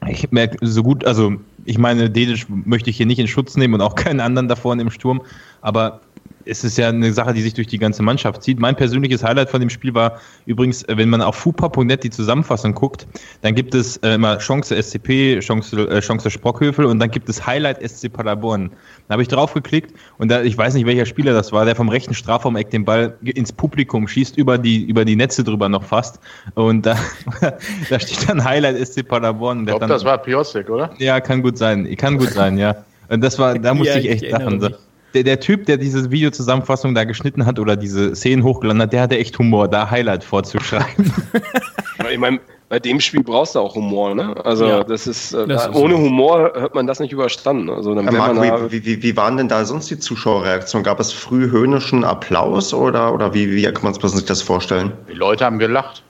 ich merke so gut, also ich meine, Dedic möchte ich hier nicht in Schutz nehmen und auch keinen anderen da vorne im Sturm, aber es ist ja eine Sache, die sich durch die ganze Mannschaft zieht. Mein persönliches Highlight von dem Spiel war übrigens, wenn man auf fupa.net die Zusammenfassung guckt, dann gibt es äh, immer Chance SCP, Chance, äh, Chance Sprockhövel und dann gibt es Highlight SC Paderborn. Da habe ich drauf geklickt und da, ich weiß nicht, welcher Spieler das war, der vom rechten Strafraum-Eck den Ball ins Publikum schießt, über die, über die Netze drüber noch fast. Und da, da steht dann Highlight SC Paderborn. Ich glaube, das war Piosik, oder? Ja, kann gut sein. Kann gut sein, ja. Und das war, da musste ja, ich echt lachen. Der, der Typ, der diese Videozusammenfassung da geschnitten hat oder diese Szenen hochgeladen hat, der hatte echt Humor, da Highlight vorzuschreiben. ich meine, bei dem Spiel brauchst du auch Humor, ne? Also ja, das ist, äh, das ohne Humor hat man das nicht überstanden. Also dann Marc, da wie, wie, wie, waren denn da sonst die Zuschauerreaktionen? Gab es früh höhnischen Applaus oder, oder wie, wie kann man sich das vorstellen? Die Leute haben gelacht.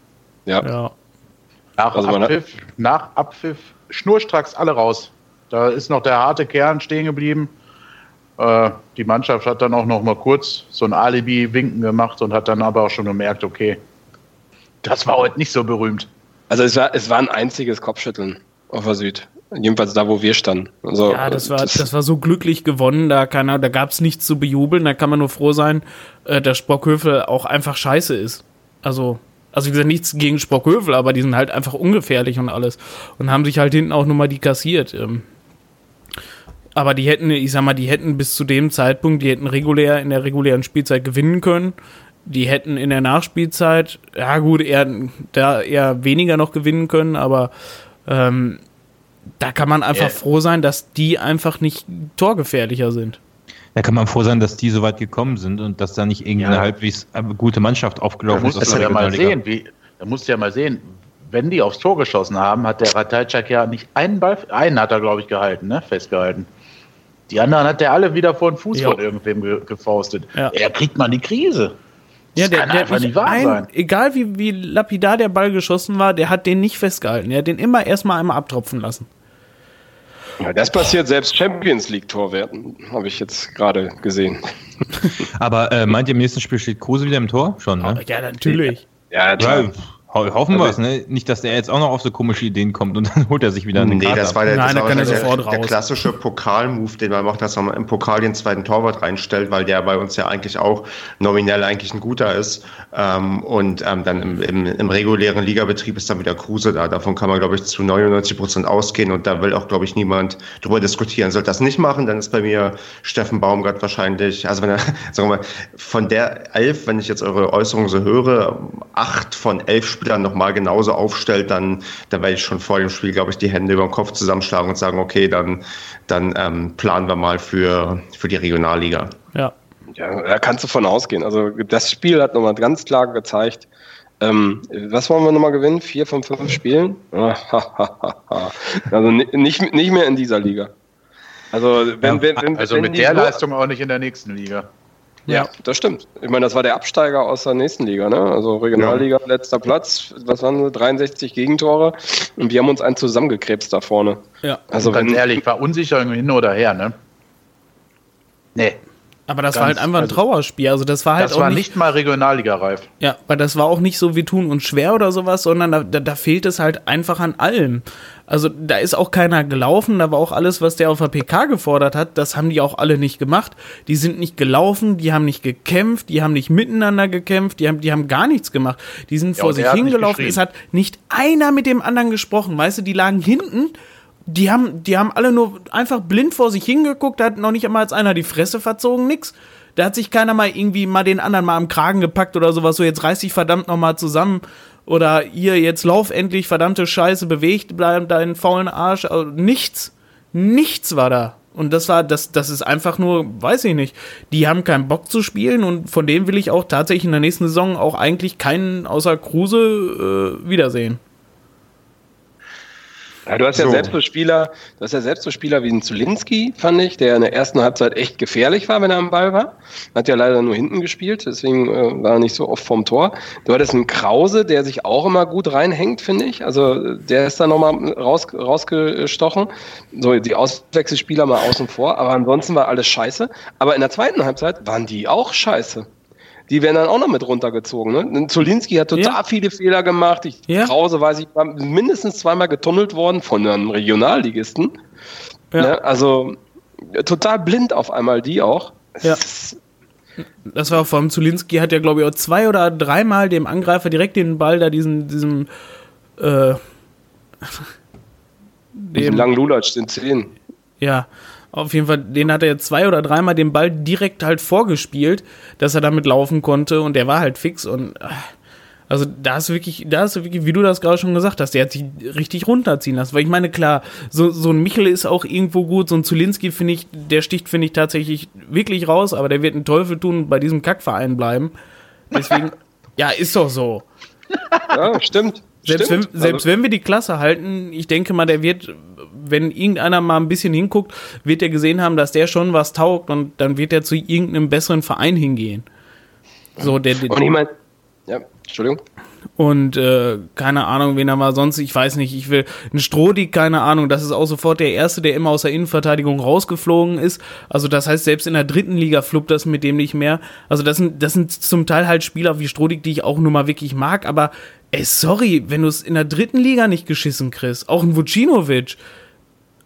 Ja. ja. Nach, also Abpfiff, nach Abpfiff schnurstracks alle raus. Da ist noch der harte Kern stehen geblieben. Äh, die Mannschaft hat dann auch noch mal kurz so ein Alibi-Winken gemacht und hat dann aber auch schon gemerkt, okay, das war heute nicht so berühmt. Also es war, es war ein einziges Kopfschütteln auf der Süd. Jedenfalls da, wo wir standen. Also, ja, das war, das war so glücklich gewonnen, da, da gab es nichts zu bejubeln, da kann man nur froh sein, äh, dass Sprockhövel auch einfach scheiße ist. Also, also wie gesagt, nichts gegen Sprockhövel, aber die sind halt einfach ungefährlich und alles. Und haben sich halt hinten auch nochmal die kassiert. Aber die hätten, ich sag mal, die hätten bis zu dem Zeitpunkt, die hätten regulär in der regulären Spielzeit gewinnen können. Die hätten in der Nachspielzeit, ja gut, eher, da eher weniger noch gewinnen können, aber ähm, da kann man einfach ja. froh sein, dass die einfach nicht torgefährlicher sind. Da kann man froh sein, dass die so weit gekommen sind und dass da nicht irgendeine ja. halbwegs gute Mannschaft aufgelaufen ist. Da musst du ja mal sehen, wie, da musst du ja mal sehen, wenn die aufs Tor geschossen haben, hat der Ratajczak ja nicht einen Ball, einen hat er, glaube ich, gehalten, ne? festgehalten. Die anderen hat der alle wieder vor den Fuß jo. von irgendwem ge gefaustet. Ja. Er kriegt man die Krise. Das ja, der, kann der einfach nicht wahr ein, sein. Egal wie, wie lapidar der Ball geschossen war, der hat den nicht festgehalten. Er hat den immer erstmal einmal abtropfen lassen. Ja, das passiert selbst Champions League-Torwerten, habe ich jetzt gerade gesehen. Aber äh, meint ihr, im nächsten Spiel steht Kruse wieder im Tor? Schon, ne? Ja, natürlich. Ja, ja, Hoffen wir es, ne? Nicht, dass der jetzt auch noch auf so komische Ideen kommt und dann holt er sich wieder eine Nee, das war der, Nein, das war der, der, der klassische Pokal-Move, den man macht, dass man im Pokal den zweiten Torwart reinstellt, weil der bei uns ja eigentlich auch nominell eigentlich ein guter ist. Ähm, und ähm, dann im, im, im, regulären Ligabetrieb ist dann wieder Kruse da. Davon kann man, glaube ich, zu 99 Prozent ausgehen und da will auch, glaube ich, niemand drüber diskutieren. Sollte das nicht machen, dann ist bei mir Steffen Baumgart wahrscheinlich, also wenn er, sagen wir mal, von der elf, wenn ich jetzt eure Äußerungen so höre, acht von elf Spielen Spielern nochmal genauso aufstellt, dann, dann werde ich schon vor dem Spiel, glaube ich, die Hände über den Kopf zusammenschlagen und sagen, okay, dann, dann ähm, planen wir mal für, für die Regionalliga. Ja. Ja, da kannst du von ausgehen. Also das Spiel hat nochmal ganz klar gezeigt, ähm, was wollen wir nochmal gewinnen? Vier von fünf Spielen? also nicht, nicht mehr in dieser Liga. Also, wenn, wenn, wenn, also mit der Leistung auch nicht in der nächsten Liga. Ja, das stimmt. Ich meine, das war der Absteiger aus der nächsten Liga, ne? Also Regionalliga, ja. letzter Platz. Was waren das? 63 Gegentore. Und wir haben uns einen zusammengekrebst da vorne. Ja. Also, ganz wenn, ehrlich, war unsicher hin oder her, ne? Nee. Aber das Ganz, war halt einfach ein also Trauerspiel. Also das war halt das auch war nicht, nicht mal Regionalliga-reif. Ja, weil das war auch nicht so, wir tun uns schwer oder sowas, sondern da, da, da, fehlt es halt einfach an allem. Also da ist auch keiner gelaufen, da war auch alles, was der auf der PK gefordert hat, das haben die auch alle nicht gemacht. Die sind nicht gelaufen, die haben nicht gekämpft, die haben nicht miteinander gekämpft, die haben, die haben gar nichts gemacht. Die sind ja, vor sich hingelaufen, es hat nicht einer mit dem anderen gesprochen, weißt du, die lagen hinten die haben, die haben alle nur einfach blind vor sich hingeguckt, da hat noch nicht einmal als einer die Fresse verzogen, nix. Da hat sich keiner mal irgendwie mal den anderen mal am Kragen gepackt oder sowas, so jetzt reiß dich verdammt nochmal zusammen. Oder ihr, jetzt lauf endlich, verdammte Scheiße, bewegt bleib deinen faulen Arsch. Also nichts. Nichts war da. Und das war, das, das ist einfach nur, weiß ich nicht. Die haben keinen Bock zu spielen und von dem will ich auch tatsächlich in der nächsten Saison auch eigentlich keinen außer Kruse äh, wiedersehen. Ja, du hast ja selbst so Spieler, du hast ja selbst so Spieler wie ein Zulinski, fand ich, der in der ersten Halbzeit echt gefährlich war, wenn er am Ball war. Hat ja leider nur hinten gespielt, deswegen äh, war er nicht so oft vom Tor. Du hattest einen Krause, der sich auch immer gut reinhängt, finde ich. Also der ist da nochmal raus, rausgestochen. So, die Auswechselspieler mal außen vor, aber ansonsten war alles scheiße. Aber in der zweiten Halbzeit waren die auch scheiße die werden dann auch noch mit runtergezogen. Ne? Zulinski hat total ja. viele Fehler gemacht. Ich, ja. Krause, weiß ich, war mindestens zweimal getunnelt worden von einem Regionalligisten. Ja. Ne? Also total blind auf einmal die auch. Ja. Das war vor allem Zulinski hat ja, glaube ich, auch zwei oder dreimal dem Angreifer direkt den Ball da diesen, diesem äh, dem langen Lulatsch, den Zehn. Ja, auf jeden Fall, den hat er jetzt zwei oder dreimal den Ball direkt halt vorgespielt, dass er damit laufen konnte und der war halt fix und äh, also da ist wirklich, da ist wirklich, wie du das gerade schon gesagt hast, der hat sich richtig runterziehen lassen. Weil ich meine, klar, so, so ein Michel ist auch irgendwo gut, so ein Zulinski finde ich, der sticht, finde ich tatsächlich wirklich raus, aber der wird einen Teufel tun und bei diesem Kackverein bleiben. Deswegen, ja, ist doch so. Ja, stimmt. Selbst, Stimmt. wenn, selbst also, wenn wir die Klasse halten, ich denke mal, der wird, wenn irgendeiner mal ein bisschen hinguckt, wird er gesehen haben, dass der schon was taugt und dann wird er zu irgendeinem besseren Verein hingehen. So, der, und ich meine, ja, Entschuldigung. Und äh, keine Ahnung, wen er mal sonst, ich weiß nicht, ich will. Ein Strohdig, keine Ahnung, das ist auch sofort der Erste, der immer aus der Innenverteidigung rausgeflogen ist. Also das heißt, selbst in der dritten Liga fluppt das mit dem nicht mehr. Also das sind, das sind zum Teil halt Spieler wie Strohdig, die ich auch nur mal wirklich mag, aber Ey, sorry, wenn du es in der dritten Liga nicht geschissen kriegst. Auch ein Vucinovic.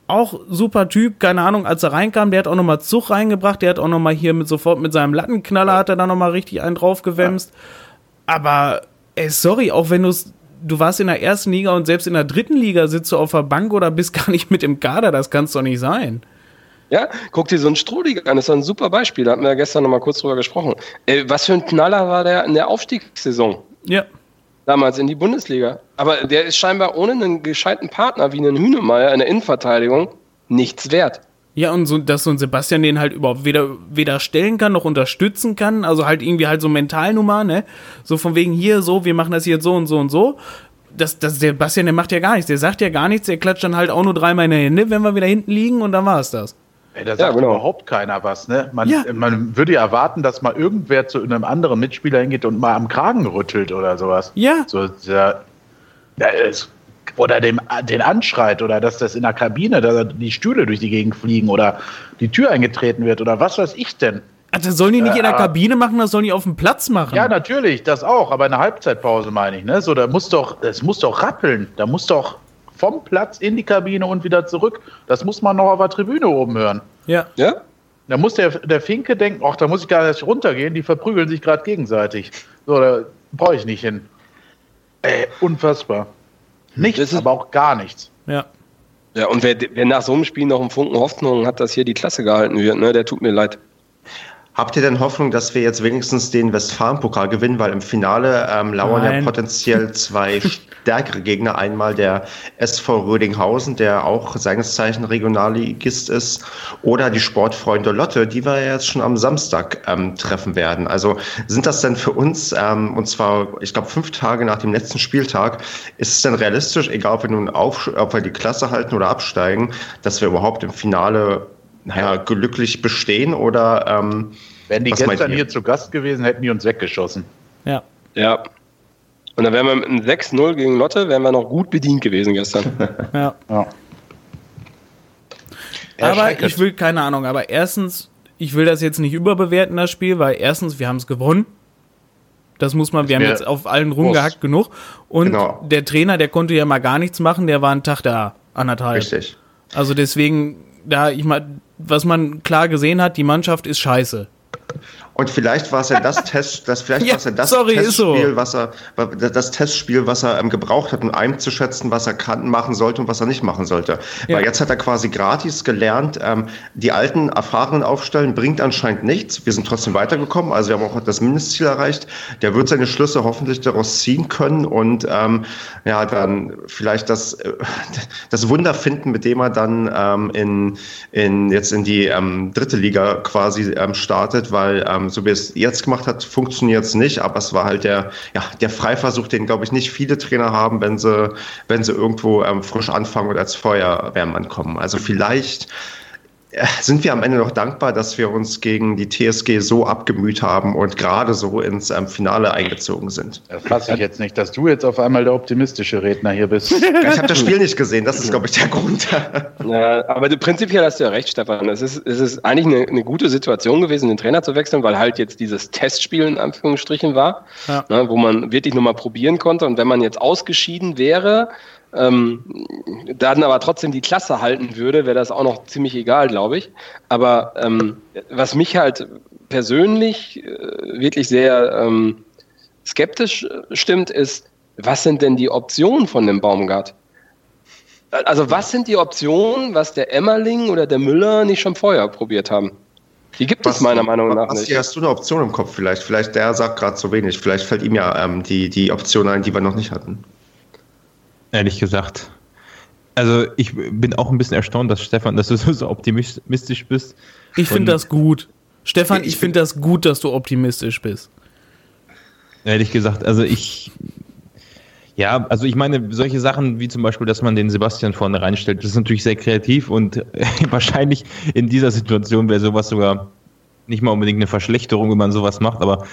Auch super Typ, keine Ahnung, als er reinkam, der hat auch nochmal Zug reingebracht, der hat auch nochmal hier mit sofort mit seinem Lattenknaller hat er da nochmal richtig einen draufgewämst. Ja. Aber, ey, sorry, auch wenn du es du warst in der ersten Liga und selbst in der dritten Liga sitzt du auf der Bank oder bist gar nicht mit im Kader, das kann's doch nicht sein. Ja, guck dir so einen Strohliger an, das ist ein super Beispiel, da hatten wir ja gestern nochmal kurz drüber gesprochen. Äh, was für ein Knaller war der in der Aufstiegssaison? Ja damals in die Bundesliga. Aber der ist scheinbar ohne einen gescheiten Partner wie einen Hühnemeier in der Innenverteidigung nichts wert. Ja, und so, dass so ein Sebastian den halt überhaupt weder, weder stellen kann noch unterstützen kann. Also halt irgendwie halt so Mentalnummer, ne? So von wegen hier, so, wir machen das jetzt so und so und so. Das, das, der Sebastian, der macht ja gar nichts. Der sagt ja gar nichts, der klatscht dann halt auch nur dreimal in die Hände, wenn wir wieder hinten liegen und dann war es das. Ey, da sagt ja, genau. überhaupt keiner was, ne? Man, ja. man würde ja erwarten, dass mal irgendwer zu einem anderen Mitspieler hingeht und mal am Kragen rüttelt oder sowas. Ja. So, ist, oder dem, den anschreit oder dass das in der Kabine, dass die Stühle durch die Gegend fliegen oder die Tür eingetreten wird oder was weiß ich denn. Also sollen die nicht in der Kabine machen, das sollen die auf dem Platz machen. Ja, natürlich, das auch, aber in der Halbzeitpause meine ich, ne? So, da muss doch, das muss doch rappeln, da muss doch vom Platz in die Kabine und wieder zurück. Das muss man noch auf der Tribüne oben hören. Ja. Ja? Da muss der, der Finke denken, ach, da muss ich gar nicht runtergehen, die verprügeln sich gerade gegenseitig. So, da brauche ich nicht hin. Ey, unfassbar. Nichts, aber auch gar nichts. Ja. Ja, und wer, wer nach so einem Spiel noch einen Funken Hoffnung hat, dass hier die Klasse gehalten wird, ne, der tut mir leid. Habt ihr denn Hoffnung, dass wir jetzt wenigstens den Westfalen-Pokal gewinnen? Weil im Finale ähm, lauern Nein. ja potenziell zwei stärkere Gegner. Einmal der SV Rödinghausen, der auch seines Zeichen Regionalligist ist, oder die Sportfreunde Lotte, die wir jetzt schon am Samstag ähm, treffen werden. Also sind das denn für uns, ähm, und zwar, ich glaube, fünf Tage nach dem letzten Spieltag, ist es denn realistisch, egal ob wir nun auf, ob wir die Klasse halten oder absteigen, dass wir überhaupt im Finale naja, glücklich bestehen oder ähm, Wären die gestern hier zu Gast gewesen, hätten die uns weggeschossen. Ja. Ja. Und dann wären wir mit einem 6-0 gegen Lotte, wären wir noch gut bedient gewesen gestern. ja. ja. Aber ich will, keine Ahnung, aber erstens, ich will das jetzt nicht überbewerten, das Spiel, weil erstens, wir haben es gewonnen. Das muss man, wir haben jetzt auf allen rumgehackt genug. Und genau. der Trainer, der konnte ja mal gar nichts machen, der war einen Tag da, anderthalb. Richtig. Also deswegen, da, ich mal, was man klar gesehen hat, die Mannschaft ist scheiße. Und vielleicht war es ja das Test, das vielleicht Ja, war es ja das sorry, ist so. Testspiel, was er, das Testspiel, was er ähm, gebraucht hat, um einzuschätzen, was er kann, machen sollte und was er nicht machen sollte. Ja. Weil jetzt hat er quasi gratis gelernt, ähm, die alten, erfahrenen aufstellen bringt anscheinend nichts. Wir sind trotzdem weitergekommen, also wir haben auch das Mindestziel erreicht. Der wird seine Schlüsse hoffentlich daraus ziehen können und ähm, ja, dann vielleicht das, äh, das Wunder finden, mit dem er dann ähm, in, in jetzt in die ähm, dritte Liga quasi ähm, startet, weil ähm, so wie es jetzt gemacht hat, funktioniert es nicht, aber es war halt der, ja, der Freiversuch, den glaube ich nicht viele Trainer haben, wenn sie, wenn sie irgendwo ähm, frisch anfangen und als Feuerwehrmann kommen. Also vielleicht sind wir am Ende noch dankbar, dass wir uns gegen die TSG so abgemüht haben und gerade so ins ähm, Finale eingezogen sind. Das fasse ich jetzt nicht, dass du jetzt auf einmal der optimistische Redner hier bist. Ich habe das Spiel nicht gesehen, das ist, glaube ich, der Grund. Ja, aber du, prinzipiell hast du ja recht, Stefan. Es ist, es ist eigentlich eine, eine gute Situation gewesen, den Trainer zu wechseln, weil halt jetzt dieses Testspiel in Anführungsstrichen war, Ja. ne, wo man wirklich nur mal probieren konnte. Und wenn man jetzt ausgeschieden wäre, ähm, dann aber trotzdem die Klasse halten würde, wäre das auch noch ziemlich egal, glaube ich. Aber ähm, was mich halt persönlich äh, wirklich sehr ähm, skeptisch äh, stimmt, ist, was sind denn die Optionen von dem Baumgart? Also was sind die Optionen, was der Emmerling oder der Müller nicht schon vorher probiert haben? Die gibt es meiner Meinung nach was, nicht. Hast du eine Option im Kopf vielleicht? Vielleicht der sagt gerade zu wenig. Vielleicht fällt ihm ja ähm, die, die Option ein, die wir noch nicht hatten. Ehrlich gesagt. Also ich bin auch ein bisschen erstaunt, dass Stefan, dass du so optimistisch bist. Ich finde das gut. Stefan, Ich ich finde das gut, dass du optimistisch bist. Ehrlich gesagt, also ich. Ja, also ich meine, solche Sachen wie zum Beispiel, dass man den Sebastian vorne reinstellt, das ist natürlich sehr kreativ und wahrscheinlich in dieser Situation wäre sowas sogar nicht mal unbedingt eine Verschlechterung, wenn man sowas macht, aber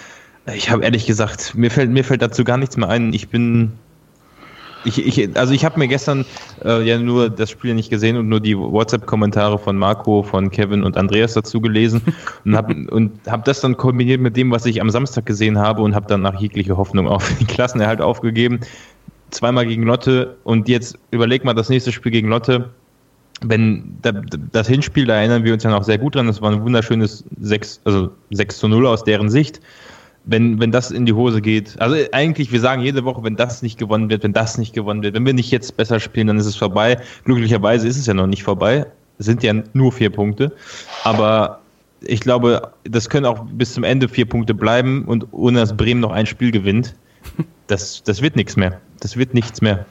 ich habe ehrlich gesagt, mir fällt, mir fällt dazu gar nichts mehr ein. Ich bin. Ich, ich, also ich habe mir gestern äh, ja nur das Spiel nicht gesehen und nur die WhatsApp-Kommentare von Marco, von Kevin und Andreas dazu gelesen und habe und hab das dann kombiniert mit dem, was ich am Samstag gesehen habe und habe dann nach jegliche Hoffnung auf den Klassenerhalt aufgegeben. Zweimal gegen Lotte und jetzt überleg mal das nächste Spiel gegen Lotte. Wenn da, das Hinspiel, da erinnern wir uns ja noch sehr gut dran, das war ein wunderschönes 6, also 6 zu 0 aus deren Sicht wenn, wenn das in die Hose geht, also eigentlich, wir sagen jede Woche, wenn das nicht gewonnen wird, wenn das nicht gewonnen wird, wenn wir nicht jetzt besser spielen, dann ist es vorbei. Glücklicherweise ist es ja noch nicht vorbei. Es sind ja nur vier Punkte. Aber ich glaube, das können auch bis zum Ende vier Punkte bleiben und ohne dass Bremen noch ein Spiel gewinnt, das, das wird nichts mehr. Das wird nichts mehr.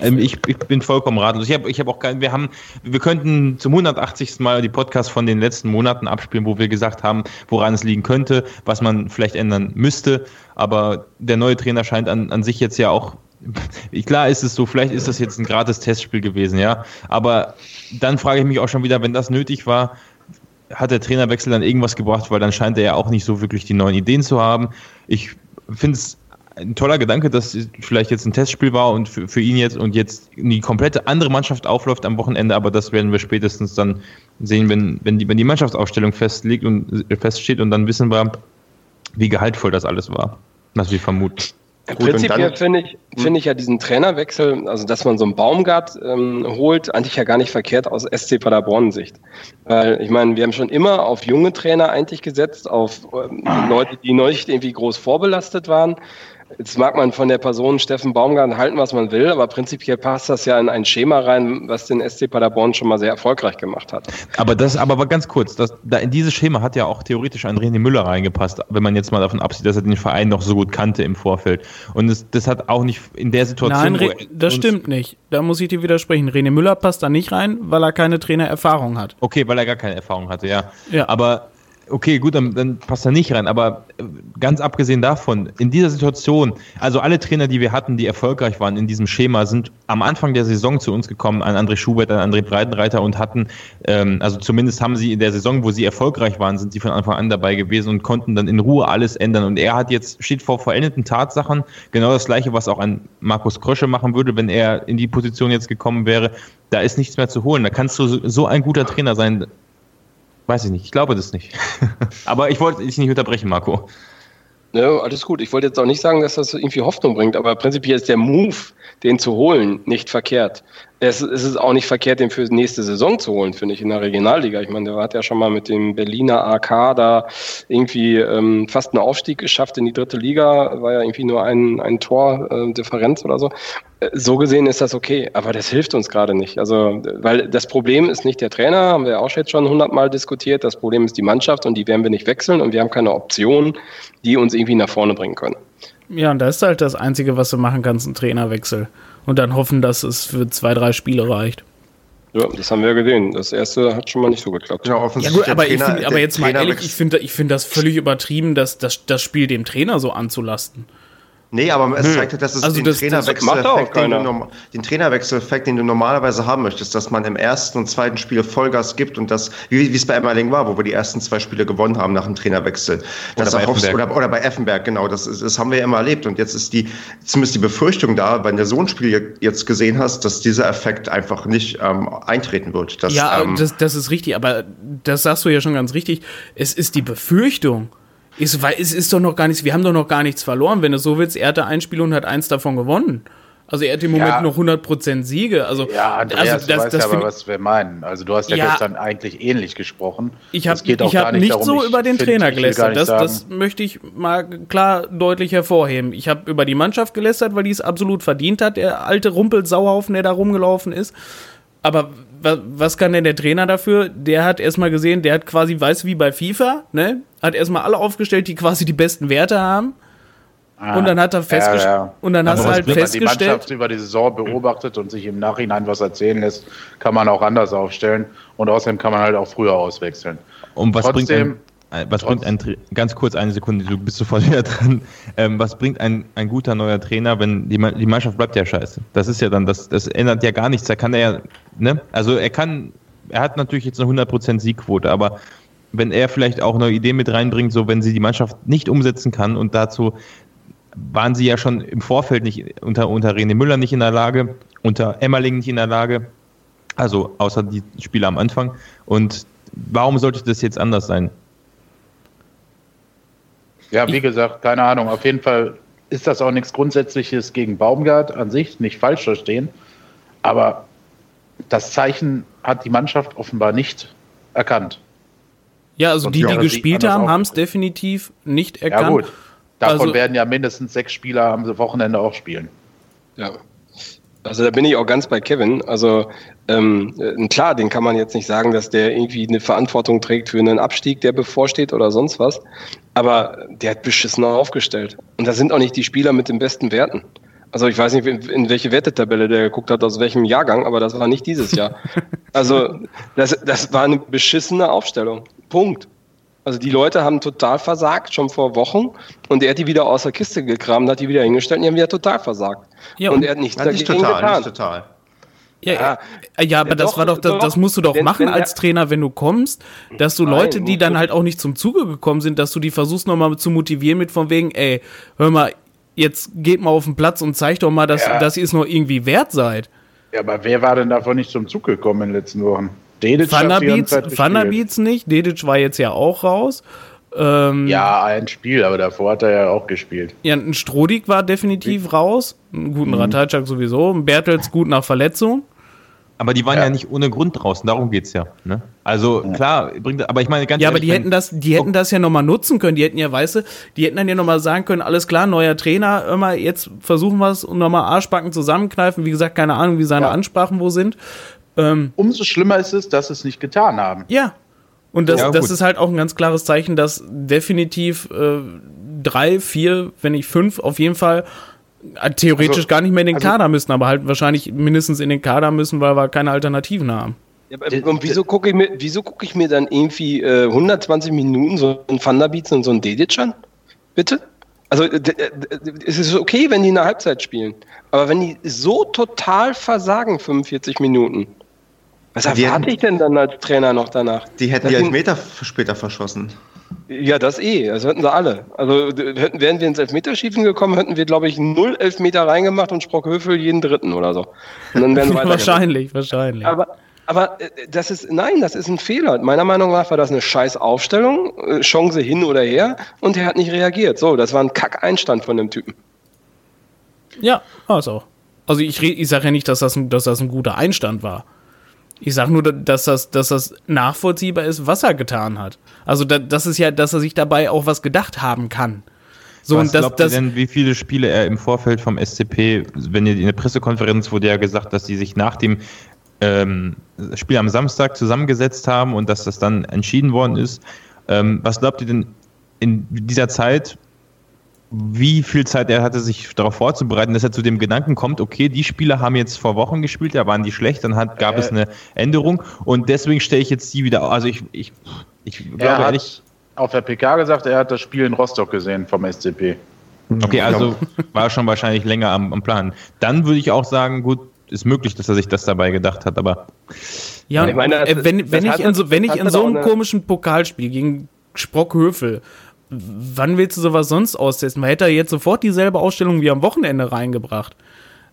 Ähm, Ich, ich bin vollkommen ratlos. Ich habe ich hab auch kein, wir haben, wir könnten zum 180. Mal die Podcasts von den letzten Monaten abspielen, wo wir gesagt haben, woran es liegen könnte, was man vielleicht ändern müsste. Aber der neue Trainer scheint an, an sich jetzt ja auch, klar ist es so, vielleicht ist das jetzt ein gratis Testspiel gewesen, ja. Aber dann frage ich mich auch schon wieder, wenn das nötig war, hat der Trainerwechsel dann irgendwas gebracht, weil dann scheint er ja auch nicht so wirklich die neuen Ideen zu haben. Ich finde es ein toller Gedanke, dass es vielleicht jetzt ein Testspiel war und für, für ihn jetzt und jetzt die komplette andere Mannschaft aufläuft am Wochenende, aber das werden wir spätestens dann sehen, wenn, wenn, die, wenn die Mannschaftsaufstellung festliegt und feststeht und dann wissen wir, wie gehaltvoll das alles war, was wir vermuten. Gut, Prinzipiell finde ich, finde ich ja diesen Trainerwechsel, also dass man so einen Baumgart ähm, holt, eigentlich ja gar nicht verkehrt aus SC Paderborn-Sicht. Weil ich meine, wir haben schon immer auf junge Trainer eigentlich gesetzt, auf ähm, Leute, die noch nicht irgendwie groß vorbelastet waren. Jetzt mag man von der Person Steffen Baumgart halten, was man will, aber prinzipiell passt das ja in ein Schema rein, was den SC Paderborn schon mal sehr erfolgreich gemacht hat. Aber das, aber ganz kurz, das, da in dieses Schema hat ja auch theoretisch ein René Müller reingepasst, wenn man jetzt mal davon absieht, dass er den Verein noch so gut kannte im Vorfeld. Und das, das hat auch nicht in der Situation. Nein, das stimmt nicht. Da muss ich dir widersprechen. René Müller passt da nicht rein, weil er keine Trainererfahrung hat. Okay, weil er gar keine Erfahrung hatte, ja. Ja. Aber okay, gut, dann, dann passt er nicht rein. Aber äh, ganz abgesehen davon, in dieser Situation, also alle Trainer, die wir hatten, die erfolgreich waren in diesem Schema, sind am Anfang der Saison zu uns gekommen, an André Schubert, an André Breitenreiter und hatten, ähm, also zumindest haben sie in der Saison, wo sie erfolgreich waren, sind sie von Anfang an dabei gewesen und konnten dann in Ruhe alles ändern. Und er hat jetzt, steht vor vollendeten Tatsachen, genau das gleiche, was auch ein Markus Krösche machen würde, wenn er in die Position jetzt gekommen wäre. Da ist nichts mehr zu holen. Da kannst du so ein guter Trainer sein, Weiß ich nicht, ich glaube das nicht. Aber ich wollte dich nicht unterbrechen, Marco. Ja, alles gut. Ich wollte jetzt auch nicht sagen, dass das irgendwie Hoffnung bringt, aber prinzipiell ist der Move, den zu holen, nicht verkehrt. Es, es ist auch nicht verkehrt, den für nächste Saison zu holen, finde ich, in der Regionalliga. Ich meine, der hat ja schon mal mit dem Berliner AK da irgendwie ähm, fast einen Aufstieg geschafft in die dritte Liga. War ja irgendwie nur ein, ein Tor äh, Differenz oder so. So gesehen ist das okay, aber das hilft uns gerade nicht. Also, weil das Problem ist nicht der Trainer, haben wir auch jetzt schon hundertmal diskutiert. Das Problem ist die Mannschaft und die werden wir nicht wechseln und wir haben keine Optionen, die uns irgendwie nach vorne bringen können. Ja, und da ist halt das Einzige, was du machen kannst, ein Trainerwechsel. Und dann hoffen, dass es für zwei, drei Spiele reicht. Ja, das haben wir ja gesehen. Das erste hat schon mal nicht so geklappt. Ja, Ja offensichtlich gut, der aber, ich Trainer- find, aber jetzt mal ehrlich, ich finde ich find das völlig übertrieben, das, das, das Spiel dem Trainer so anzulasten. Nee, aber es zeigt halt, dass es Also den das- das Trainerwechsel-Effekt, macht auch den, du den Trainerwechsel-Effekt, den du normalerweise haben möchtest, dass man im ersten und zweiten Spiel Vollgas gibt und das, wie wie es bei Emmerling war, wo wir die ersten zwei Spiele gewonnen haben nach dem Trainerwechsel. Das bei Effenberg. oder, oder bei Effenberg, genau, das, ist, das haben wir ja immer erlebt. Und jetzt ist die, zumindest die Befürchtung da, wenn du so ein Spiel jetzt gesehen hast, dass dieser Effekt einfach nicht ähm, eintreten wird. Dass, Ja, ähm, das, das ist richtig, aber das sagst du ja schon ganz richtig. Es ist die Befürchtung. Ist, weil es ist doch noch gar nichts, wir haben doch noch gar nichts verloren. Wenn du so willst, er hatte ein Spiel und hat eins davon gewonnen. Also er hat im Moment Ja. noch 100% Siege. Also, Ja, Andreas, also du weißt ja find aber, was wir meinen. Also du hast ja, Ja. gestern eigentlich ähnlich gesprochen. Ich habe gar hab nicht darum, so über den find- Trainer gelästert. nicht Das, das möchte ich mal klar deutlich hervorheben. Ich habe über die Mannschaft gelästert, weil die es absolut verdient hat, der alte Rumpelsauhaufen, der da rumgelaufen ist. Aber wa- was kann denn der Trainer dafür? Der hat erstmal gesehen, der hat quasi, weiß wie bei FIFA, ne? Hat erstmal alle aufgestellt, die quasi die besten Werte haben. Ah, und dann hat er festgestellt, ja, ja. und dann hast du halt bringt, wenn die festgestellt, Mannschaft über die Saison beobachtet und sich im Nachhinein was erzählen lässt, kann man auch anders aufstellen. Und außerdem kann man halt auch früher auswechseln. Und was bringt Trotzdem- äh, was bringt ein, ganz kurz eine Sekunde, du bist sofort wieder dran. Ähm, was bringt ein, ein guter neuer Trainer, wenn die, die Mannschaft bleibt ja scheiße? Das ist ja dann, das, das ändert ja gar nichts. Da kann er ja, ne? Also er kann, er hat natürlich jetzt eine 100% Siegquote, aber wenn er vielleicht auch neue Ideen mit reinbringt, so wenn sie die Mannschaft nicht umsetzen kann und dazu waren sie ja schon im Vorfeld nicht unter, unter René Müller nicht in der Lage, unter Emmerling nicht in der Lage, also außer die Spiele am Anfang. Und warum sollte das jetzt anders sein? Ja, wie gesagt, keine Ahnung. Auf jeden Fall ist das auch nichts Grundsätzliches gegen Baumgart an sich, nicht falsch verstehen. Aber das Zeichen hat die Mannschaft offenbar nicht erkannt. ja, also Sonst die, die gespielt haben, haben es definitiv nicht erkannt. Ja, gut. Davon Also- werden ja mindestens sechs Spieler am Wochenende auch spielen. Ja. Also da bin ich auch ganz bei Kevin. Also ähm, äh, klar, den kann man jetzt nicht sagen, dass der irgendwie eine Verantwortung trägt für einen Abstieg, der bevorsteht oder sonst was. Aber der hat beschissen aufgestellt. Und da sind auch nicht die Spieler mit den besten Werten. Also ich weiß nicht, in, in welche Wertetabelle der geguckt hat, aus welchem Jahrgang, aber das war nicht dieses Jahr. Also das, das war eine beschissene Aufstellung. Punkt. Also die Leute haben total versagt, schon vor Wochen. Und er hat die wieder aus der Kiste gekramt, hat die wieder hingestellt und die haben wieder total versagt. Ja, und und- er hat nichts dagegen total, getan. nicht total. Ja, Ja. ja, ja, aber Ja, das doch, war doch, das, doch. das musst du doch Wenn- machen wenn als Trainer, wenn du kommst, dass du Nein, Leute, die dann halt auch nicht zum Zuge gekommen sind, dass du die versuchst nochmal zu motivieren mit von wegen, ey, hör mal, jetzt geht mal auf den Platz und zeigt doch mal, dass, Ja. dass ihr es noch irgendwie wert seid. Ja, aber wer war denn davon nicht zum Zug gekommen in den letzten Wochen? Dedic gespielt. Thunderbeats nicht, Dedic war jetzt ja auch raus. Ähm, Ja, ein Spiel, aber davor hat er ja auch gespielt. Ja, ein Strodig war definitiv raus. Einen Mhm. guten Ratajczak sowieso. Ein Bertels gut nach Verletzung. Aber die waren ja, Ja. nicht ohne Grund draußen, darum geht's ja. Ne? Also klar, bringt, aber ich meine ganz Ja, aber die hätten das, die hätten das ja nochmal nutzen können. Die hätten ja, weißt du, die hätten dann ja nochmal sagen können, alles klar, neuer Trainer, immer jetzt versuchen wir es und nochmal Arschbacken zusammenkneifen. Wie gesagt, keine Ahnung, wie seine Ja. Ansprachen wo sind. Ähm, Umso schlimmer ist es, dass sie es nicht getan haben. ja. Und das, Ja, das ist halt auch ein ganz klares Zeichen, dass definitiv äh, drei, vier, wenn nicht fünf, auf jeden Fall äh, theoretisch Also- gar nicht mehr in den also- Kader müssen, aber halt wahrscheinlich mindestens in den Kader müssen, weil wir keine Alternativen haben. Ja, aber- und wieso gucke ich, mir- wieso ich mir dann irgendwie äh, 120 Minuten so ein Thunderbeats und so ein Dedic an? Bitte? Also es ist okay, wenn die in der Halbzeit spielen. Aber wenn die so total versagen, 45 Minuten, was erwarte hätten- ich denn dann als Trainer noch danach? Die hätten Das die Elfmeter später verschossen. Ja, das eh. Das hätten sie alle. Also hätten, wären wir ins Elfmeterschießen gekommen, hätten wir, glaube ich, null Elfmeter reingemacht und Sprockhöfel jeden dritten oder so. Und dann wären wir wahrscheinlich, wahrscheinlich. Aber, Aber äh, das ist, nein, das ist ein Fehler. Meiner Meinung nach war das eine scheiß Aufstellung, äh, Chance hin oder her, und er hat nicht reagiert. So, das war ein Kack-Einstand von dem Typen. Ja, also. Also ich, ich sage ja nicht, dass das, ein, dass das ein guter Einstand war. Ich sage nur, dass das, dass das nachvollziehbar ist, was er getan hat. Also da, das ist ja, dass er sich dabei auch was gedacht haben kann. So, was und das, glaubt das, ihr denn, wie viele Spiele er im Vorfeld vom SCP, wenn ihr in der Pressekonferenz wurde ja gesagt, dass sie sich nach dem ähm, Spiel am Samstag zusammengesetzt haben und dass das dann entschieden worden ist. Ähm, was glaubt ihr denn in dieser Zeit, wie viel Zeit er hatte, sich darauf vorzubereiten, dass er zu dem Gedanken kommt, okay, die Spieler haben jetzt vor Wochen gespielt, da waren die schlecht, dann hat, gab äh, es eine Änderung und deswegen stelle ich jetzt die wieder, also ich, ich, ich glaube ehrlich. Auf der PK gesagt, er hat das Spiel in Rostock gesehen vom SCP. Okay, also war schon wahrscheinlich länger am, am Plan. Dann würde ich auch sagen, gut, ist möglich, dass er sich das dabei gedacht hat, aber. Ja, ich meine, das, wenn, wenn ich in so, wenn ich in so einem komischen Pokalspiel gegen Sprockhöfel wann willst du sowas sonst austesten? Man hätte jetzt sofort dieselbe Ausstellung wie am Wochenende reingebracht.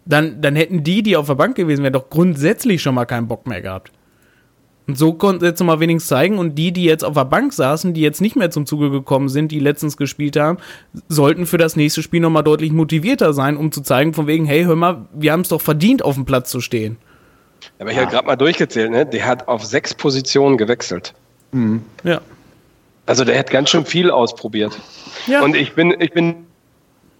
Dann, dann hätten die, die auf der Bank gewesen wären, doch grundsätzlich schon mal keinen Bock mehr gehabt. Und so konnten sie jetzt mal wenigstens zeigen. Und die, die jetzt auf der Bank saßen, die jetzt nicht mehr zum Zuge gekommen sind, die letztens gespielt haben, sollten für das nächste Spiel nochmal deutlich motivierter sein, um zu zeigen, von wegen, hey, hör mal, wir haben es doch verdient, auf dem Platz zu stehen. Aber ich habe gerade mal durchgezählt, ne? Der hat auf sechs Positionen gewechselt. Mhm. Ja. Also der hat ganz schön viel ausprobiert. Ja. Und ich bin, ich bin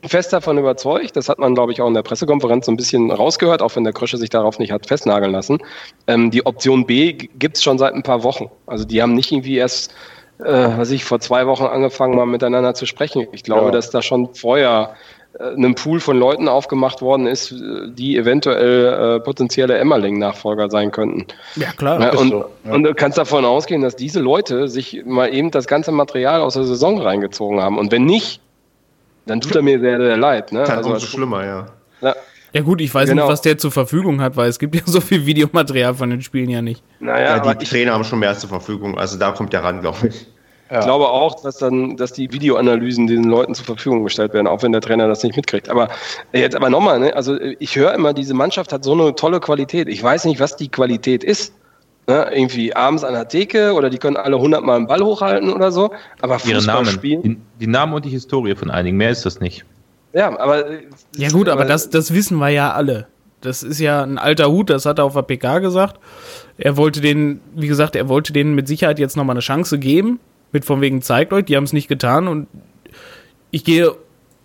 fest davon überzeugt, das hat man, glaube ich, auch in der Pressekonferenz so ein bisschen rausgehört, auch wenn der Krösche sich darauf nicht hat festnageln lassen. Ähm, die Option B gibt es schon seit ein paar Wochen. Also die haben nicht irgendwie erst, äh, was ich, vor zwei Wochen angefangen, mal miteinander zu sprechen. Ich glaube, ja. dass da schon vorher einem Pool von Leuten aufgemacht worden ist, die eventuell äh, potenzielle Emmerling-Nachfolger sein könnten. Ja, klar. Ja, und, so, ja. und, du kannst davon ausgehen, dass diese Leute sich mal eben das ganze Material aus der Saison reingezogen haben. Und wenn nicht, dann tut er mir sehr, sehr leid. Ne? Dann also, umso schlimmer, ja. ja. Ja gut, ich weiß genau. nicht, was der zur Verfügung hat, weil es gibt ja so viel Videomaterial von den Spielen ja nicht. Naja, ja, die Trainer haben schon mehr zur Verfügung, also da kommt der ran, glaube ich. Ja. Ich glaube auch, dass dann, dass die Videoanalysen den Leuten zur Verfügung gestellt werden, auch wenn der Trainer das nicht mitkriegt. Aber jetzt aber nochmal, ne? also ich höre immer, diese Mannschaft hat so eine tolle Qualität. Ich weiß nicht, was die Qualität ist. Ne? Irgendwie abends an der Theke oder die können alle hundertmal einen Ball hochhalten oder so. Aber Ihre Namen, die, die Namen und die Historie von einigen, mehr ist das nicht. Ja, aber. Ja, gut, aber das, das wissen wir ja alle. Das ist ja ein alter Hut, das hat er auf der PK gesagt. Er wollte den, wie gesagt, er wollte denen mit Sicherheit jetzt nochmal eine Chance geben. Mit von wegen zeigt euch, die haben es nicht getan und ich gehe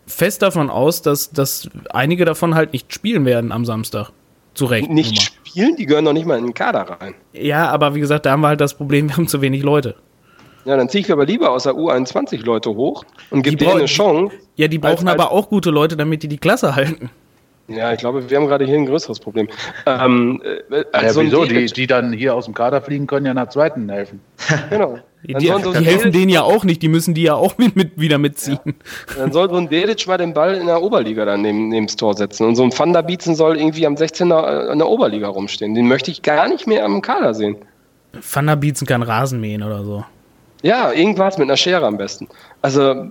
fest davon aus, dass, dass einige davon halt nicht spielen werden am Samstag. Zu Recht. Nicht Nummer. spielen? Die gehören noch nicht mal in den Kader rein. Ja, aber wie gesagt, da haben wir halt das Problem, wir haben zu wenig Leute. Ja, dann ziehe ich aber lieber aus der U21 Leute hoch und gebe denen eine Chance. Ja, die brauchen aber auch gute Leute, damit die die Klasse halten. Ja, ich glaube, wir haben gerade hier ein größeres Problem. Ähm, äh, ja, so wieso? Die, die dann hier aus dem Kader fliegen, können ja nach zweiten helfen. genau. Die, die, die helfen denen ja auch nicht, die müssen die ja auch mit, mit wieder mitziehen. Ja. Dann soll so ein Dedic mal den Ball in der Oberliga dann neben, neben das Tor setzen. Und so ein Van der Bietzen soll irgendwie am 16er in der Oberliga rumstehen. Den möchte ich gar nicht mehr am Kader sehen. Van der Bietzen kann Rasen mähen oder so. Ja, irgendwas mit einer Schere am besten. Also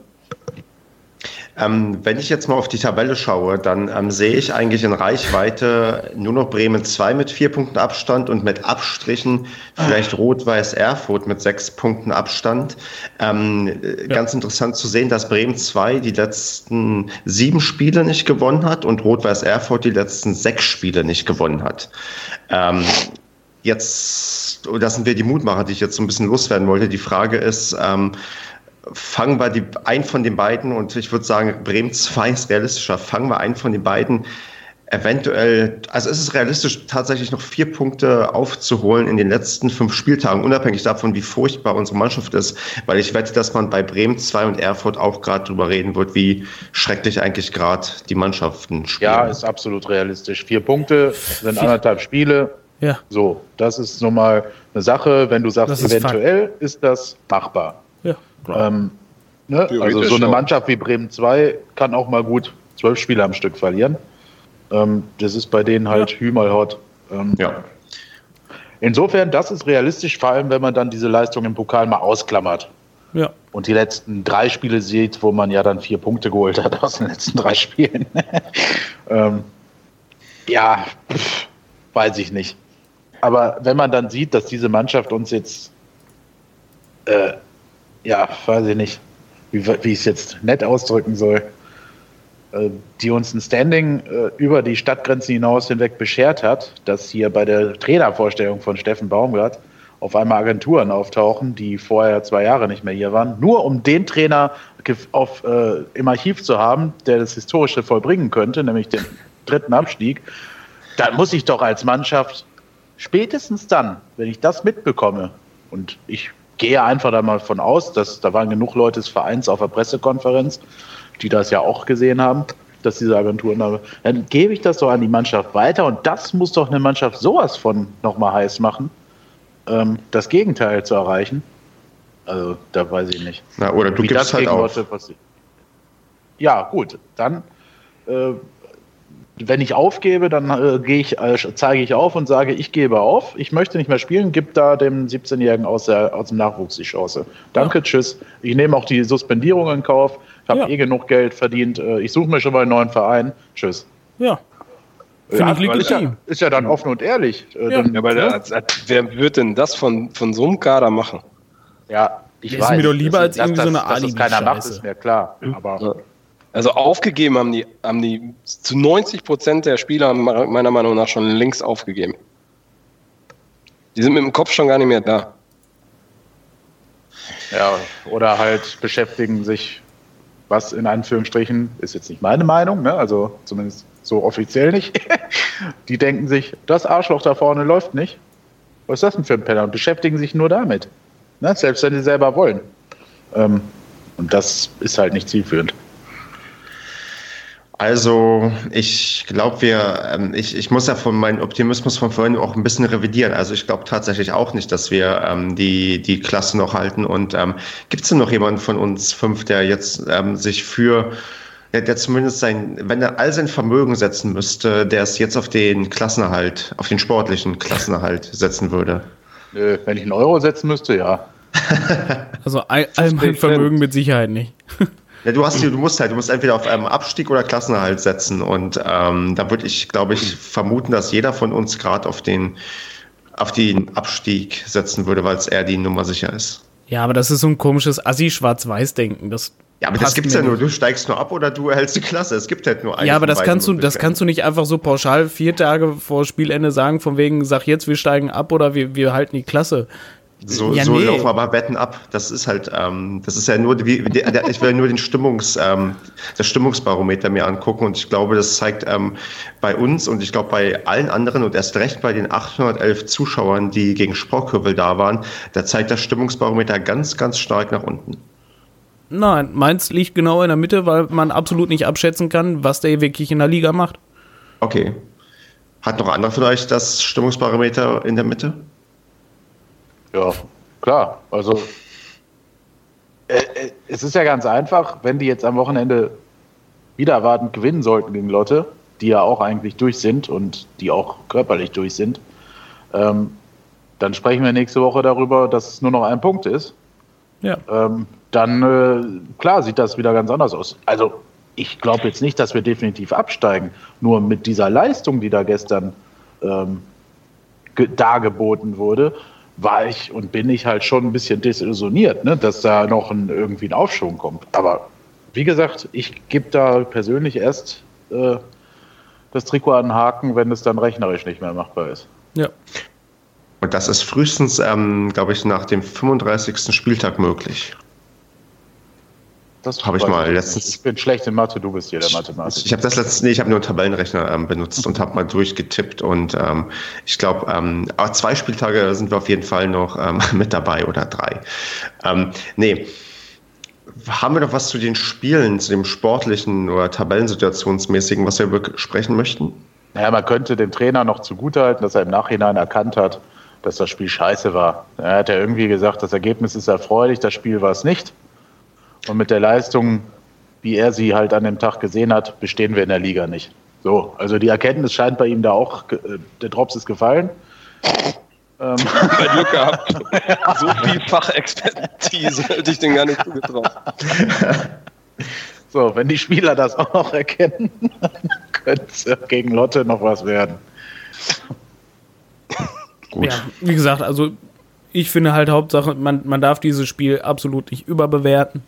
ähm, wenn ich jetzt mal auf die Tabelle schaue, dann ähm, sehe ich eigentlich in Reichweite nur noch Bremen 2 mit vier Punkten Abstand und mit Abstrichen vielleicht Rot-Weiß Erfurt mit sechs Punkten Abstand. Ähm, ja. Ganz interessant zu sehen, dass Bremen 2 die letzten sieben Spiele nicht gewonnen hat und Rot-Weiß Erfurt die letzten sechs Spiele nicht gewonnen hat. Ähm, jetzt, das sind wir die Mutmacher, die ich jetzt so ein bisschen loswerden wollte. Die Frage ist, ähm, fangen wir die, einen von den beiden, und ich würde sagen, Bremen 2 ist realistischer, fangen wir einen von den beiden eventuell, also ist es realistisch, tatsächlich noch vier Punkte aufzuholen in den letzten fünf Spieltagen, unabhängig davon, wie furchtbar unsere Mannschaft ist, weil ich wette, dass man bei Bremen 2 und Erfurt auch gerade drüber reden wird, wie schrecklich eigentlich gerade die Mannschaften spielen. Ja, ist absolut realistisch. Vier Punkte sind anderthalb Spiele. Ja. So, das ist nun mal eine Sache, wenn du sagst, eventuell Fakt. ist das machbar. Ja. Ähm, ne? Also so eine Mannschaft wie Bremen 2 kann auch mal gut zwölf Spiele am Stück verlieren. Ähm, das ist bei denen halt ja. Hü mal Hot. Ähm, ja. Insofern, das ist realistisch, vor allem wenn man dann diese Leistung im Pokal mal ausklammert. Ja. Und die letzten drei Spiele sieht, wo man ja dann vier Punkte geholt hat aus den letzten drei Spielen. ähm, ja, pff, weiß ich nicht. Aber wenn man dann sieht, dass diese Mannschaft uns jetzt, äh, ja, weiß ich nicht, wie, wie ich es jetzt nett ausdrücken soll, äh, die uns ein Standing äh, über die Stadtgrenzen hinaus hinweg beschert hat, dass hier bei der Trainervorstellung von Steffen Baumgart auf einmal Agenturen auftauchen, die vorher zwei Jahre nicht mehr hier waren, nur um den Trainer auf, äh, im Archiv zu haben, der das Historische vollbringen könnte, nämlich den dritten Abstieg, dann muss ich doch als Mannschaft spätestens dann, wenn ich das mitbekomme, und ich gehe einfach da mal von aus, dass da waren genug Leute des Vereins auf der Pressekonferenz, die das ja auch gesehen haben, dass diese Agenturen da, dann gebe ich das doch an die Mannschaft weiter und das muss doch eine Mannschaft sowas von nochmal heiß machen, ähm, das Gegenteil zu erreichen. Also da weiß ich nicht. Na, oder du Wie gibst das halt auf. Leute passiert. Ja, gut, dann äh, wenn ich aufgebe, dann äh, gehe ich, äh, zeige ich auf und sage, ich gebe auf, ich möchte nicht mehr spielen, gib da dem 17-Jährigen aus, der, aus dem Nachwuchs die Chance. Danke, tschüss. Ich nehme auch die Suspendierung in Kauf. Ich habe Ja. eh genug Geld verdient. Äh, Ich suche mir schon mal einen neuen Verein. Tschüss. Ja. Finde ich ja, legitim. ist ja dann offen und ehrlich. Äh, Ja. Dann, Ja, aber ne? da, wer wird denn das von, von so einem Kader machen? ja, ich Ist mir doch lieber als irgendwie so eine Dass das keiner macht, Alibi-Scheiße. ist mir klar. Aber Also aufgegeben haben die, haben die zu 90 Prozent der Spieler haben meiner Meinung nach schon längst aufgegeben. Die sind mit dem Kopf schon gar nicht mehr da. Ja, oder halt beschäftigen sich, was in Anführungsstrichen, ist jetzt nicht meine Meinung, ne? also zumindest so offiziell nicht. Die denken sich, das Arschloch da vorne läuft nicht. Was ist das denn für ein Penner? Und beschäftigen sich nur damit. Ne? Selbst wenn sie selber wollen. Ähm, und das ist halt nicht zielführend. Also, ich glaube, wir, ähm, ich, ich muss ja von meinem Optimismus von vorhin auch ein bisschen revidieren. Also, ich glaube tatsächlich auch nicht, dass wir ähm, die, die Klasse noch halten. Und ähm, gibt es denn noch jemanden von uns fünf, der jetzt ähm, sich für, der, der zumindest sein, wenn er all sein Vermögen setzen müsste, der es jetzt auf den Klassenerhalt, auf den sportlichen Klassenerhalt setzen würde? Nö, wenn ich einen Euro setzen müsste, ja. Also all, all mein Vermögen mit Sicherheit nicht. Ja, du hast, die- du musst halt, du musst entweder auf ähm, Abstieg oder Klassenerhalt setzen und ähm, da würde ich, glaube ich, vermuten, dass jeder von uns gerade auf den auf den Abstieg setzen würde, weil es eher die Nummer sicher ist. Ja, aber das ist so ein komisches Assi-Schwarz-Weiß-Denken. Das Ja, aber das gibt's ja nur. Du steigst nur ab oder du erhältst die Klasse. Es gibt halt nur eine. Ja, aber das kannst du, das kannst du nicht einfach so pauschal vier Tage vor Spielende sagen, von wegen, sag jetzt, wir steigen ab oder wir, wir halten die Klasse. So, Ja, so nee. laufen aber Wetten ab. Das ist halt, ähm, das ist ja nur, wie, der, ich will nur den Stimmungs, ähm, das Stimmungsbarometer mir angucken und ich glaube, das zeigt ähm, bei uns und ich glaube bei allen anderen und erst recht bei den 811 Zuschauern, die gegen Sportkürbel da waren, da zeigt das Stimmungsbarometer ganz, ganz stark nach unten. Nein, meins liegt genau in der Mitte, weil man absolut nicht abschätzen kann, was der wirklich in der Liga macht. Okay. Hat noch einer von euch das Stimmungsbarometer in der Mitte? Ja, klar. Also äh, äh, es ist ja ganz einfach, wenn die jetzt am Wochenende wieder erwartend gewinnen sollten gegen Lotte, die ja auch eigentlich durch sind und die auch körperlich durch sind, ähm, dann sprechen wir nächste Woche darüber, dass es nur noch ein Punkt ist. Ja. Ähm, dann, äh, klar, sieht das wieder ganz anders aus. Also ich glaube jetzt nicht, dass wir definitiv absteigen. Nur mit dieser Leistung, die da gestern ähm, ge- dargeboten wurde, war ich und bin ich halt schon ein bisschen desillusioniert, ne, dass da noch ein, irgendwie ein Aufschwung kommt. Aber wie gesagt, ich gebe da persönlich erst äh, das Trikot an den Haken, wenn es dann rechnerisch nicht mehr machbar ist. Ja. Und das ist frühestens, ähm, glaube ich, nach dem 35. Spieltag möglich. Das Hab ich mal letztens- Ich bin schlecht in Mathe, du bist hier der Mathematiker. Ich habe das letzte, nee, ich habe nur einen Tabellenrechner ähm, benutzt und habe mal durchgetippt und ähm, ich glaube, ähm, zwei Spieltage sind wir auf jeden Fall noch ähm, mit dabei oder drei. Ähm, nee. Haben wir noch was zu den Spielen, zu dem sportlichen oder Tabellensituationsmäßigen, was wir besprechen möchten? Naja, man könnte dem Trainer noch zugutehalten, dass er im Nachhinein erkannt hat, dass das Spiel scheiße war. Er hat ja irgendwie gesagt, das Ergebnis ist erfreulich, das Spiel war es nicht. Und mit der Leistung, wie er sie halt an dem Tag gesehen hat, bestehen wir in der Liga nicht. So, also die Erkenntnis scheint bei ihm da auch, äh, der Drops ist gefallen. Ähm, Glück gehabt. so viel Fachexpertise hätte ich den gar nicht zugetraut. so, wenn die Spieler das auch noch erkennen, könnte es gegen Lotte noch was werden. Gut. Ja, wie gesagt, also ich finde halt Hauptsache, man, man darf dieses Spiel absolut nicht überbewerten.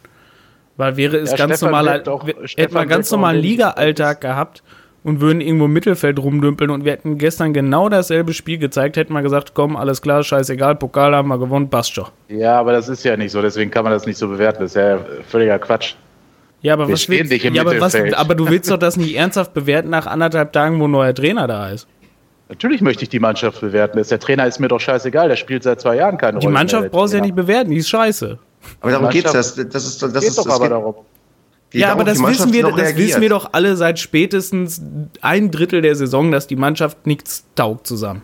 Weil wäre es Ja, ganz Stefan normal, wirkt auch- hätten wir ganz normalen Liga-Alltag gehabt und würden irgendwo im Mittelfeld rumdümpeln und wir hätten gestern genau dasselbe Spiel gezeigt, hätten wir gesagt, komm, alles klar, scheißegal, Pokal haben wir gewonnen, passt schon. Ja, aber das ist ja nicht so, deswegen kann man das nicht so bewerten. Das ist ja völliger Quatsch. Ja, aber Wir was willst, nicht im ja, aber, was, aber du willst doch das nicht ernsthaft bewerten nach anderthalb Tagen, wo ein neuer Trainer da ist. Natürlich möchte ich die Mannschaft bewerten. Der Trainer ist mir doch scheißegal, der spielt seit zwei Jahren keine Die Rolle. mehr, Mannschaft brauchst du ja nicht bewerten, die ist scheiße. Aber darum geht's Mannschaft- das. Das ist, das Geht ist, doch es aber geht- darum. geht ja, aber das wissen wir, das reagiert. wissen wir doch alle seit spätestens ein Drittel der Saison, dass die Mannschaft nichts taugt zusammen.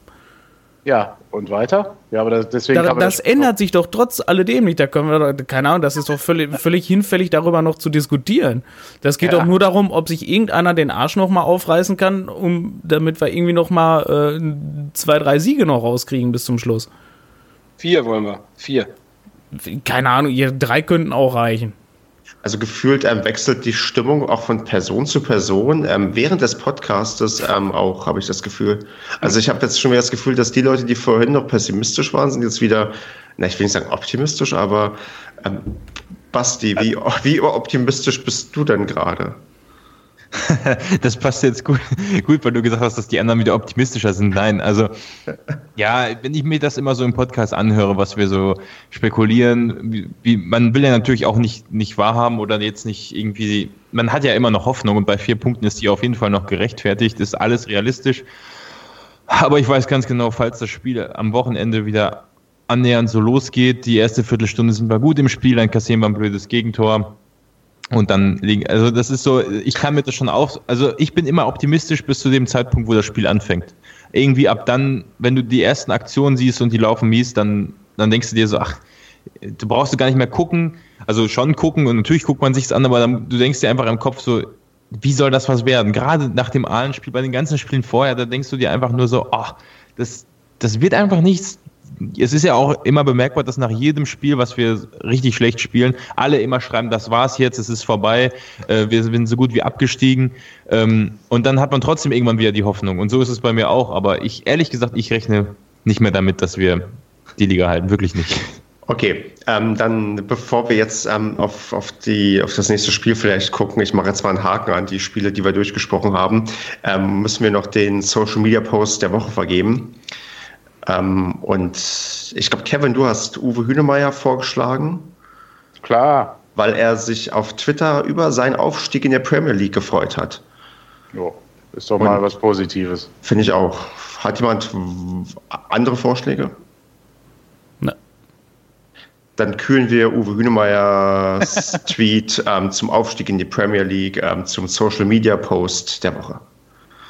Ja, und weiter? Ja, aber das, deswegen Da, kann man das ändert sich doch trotz alledem nicht. Da können wir doch, keine Ahnung, das ist doch völlig, völlig hinfällig, darüber noch zu diskutieren. Das geht Ja. doch nur darum, ob sich irgendeiner den Arsch noch mal aufreißen kann, um, damit wir irgendwie noch mal äh, zwei, drei Siege noch rauskriegen bis zum Schluss. Vier wollen wir. Vier. Keine Ahnung, ihr drei könnten auch reichen. Also gefühlt ähm, wechselt die Stimmung auch von Person zu Person. Ähm, während des Podcastes ähm, auch, habe ich das Gefühl. Also ich habe jetzt schon wieder das Gefühl, dass die Leute, die vorhin noch pessimistisch waren, sind jetzt wieder, na ich will nicht sagen optimistisch, aber ähm, Basti, wie, wie optimistisch bist du denn gerade? Das passt jetzt gut, gut, weil du gesagt hast, dass die anderen wieder optimistischer sind. Nein, also ja, wenn ich mir das immer so im Podcast anhöre, was wir so spekulieren, wie, wie man will ja natürlich auch nicht, nicht wahrhaben oder jetzt nicht irgendwie, man hat ja immer noch Hoffnung und bei vier Punkten ist die auf jeden Fall noch gerechtfertigt, ist alles realistisch. Aber ich weiß ganz genau, falls das Spiel am Wochenende wieder annähernd so losgeht, die erste Viertelstunde sind wir gut im Spiel, dann kassieren wir ein blödes Gegentor. Und dann liegen, also das ist so, ich kann mir das schon auf, also ich bin immer optimistisch bis zu dem Zeitpunkt, wo das Spiel anfängt. Irgendwie ab dann, wenn du die ersten Aktionen siehst und die laufen mies, dann, dann denkst du dir so, ach, du brauchst du gar nicht mehr gucken, also schon gucken und natürlich guckt man sich's an, aber dann, du denkst dir einfach im Kopf so, wie soll das was werden? Gerade nach dem Ahlen-Spiel, bei den ganzen Spielen vorher, da denkst du dir einfach nur so, ach, das, das wird einfach nichts. Es ist ja auch immer bemerkbar, dass nach jedem Spiel, was wir richtig schlecht spielen, alle immer schreiben, das war's jetzt, es ist vorbei, äh, wir sind so gut wie abgestiegen. Ähm, und dann hat man trotzdem irgendwann wieder die Hoffnung. Und so ist es bei mir auch. Aber ich, ehrlich gesagt, ich rechne nicht mehr damit, dass wir die Liga halten. Wirklich nicht. Okay, ähm, dann bevor wir jetzt ähm, auf, auf, die, auf das nächste Spiel vielleicht gucken, ich mache jetzt mal einen Haken an die Spiele, die wir durchgesprochen haben, ähm, müssen wir noch den Social Media Post der Woche vergeben. Ähm, und ich glaube, Kevin, du hast Uwe Hünemeyer vorgeschlagen, Klar. weil er sich auf Twitter über seinen Aufstieg in der Premier League gefreut hat. Jo, ist doch mal was Positives. Finde ich auch. Hat jemand andere Vorschläge? Ne. Dann kühlen wir Uwe Hünemeyers Tweet ähm, zum Aufstieg in die Premier League, ähm, zum Social Media Post der Woche.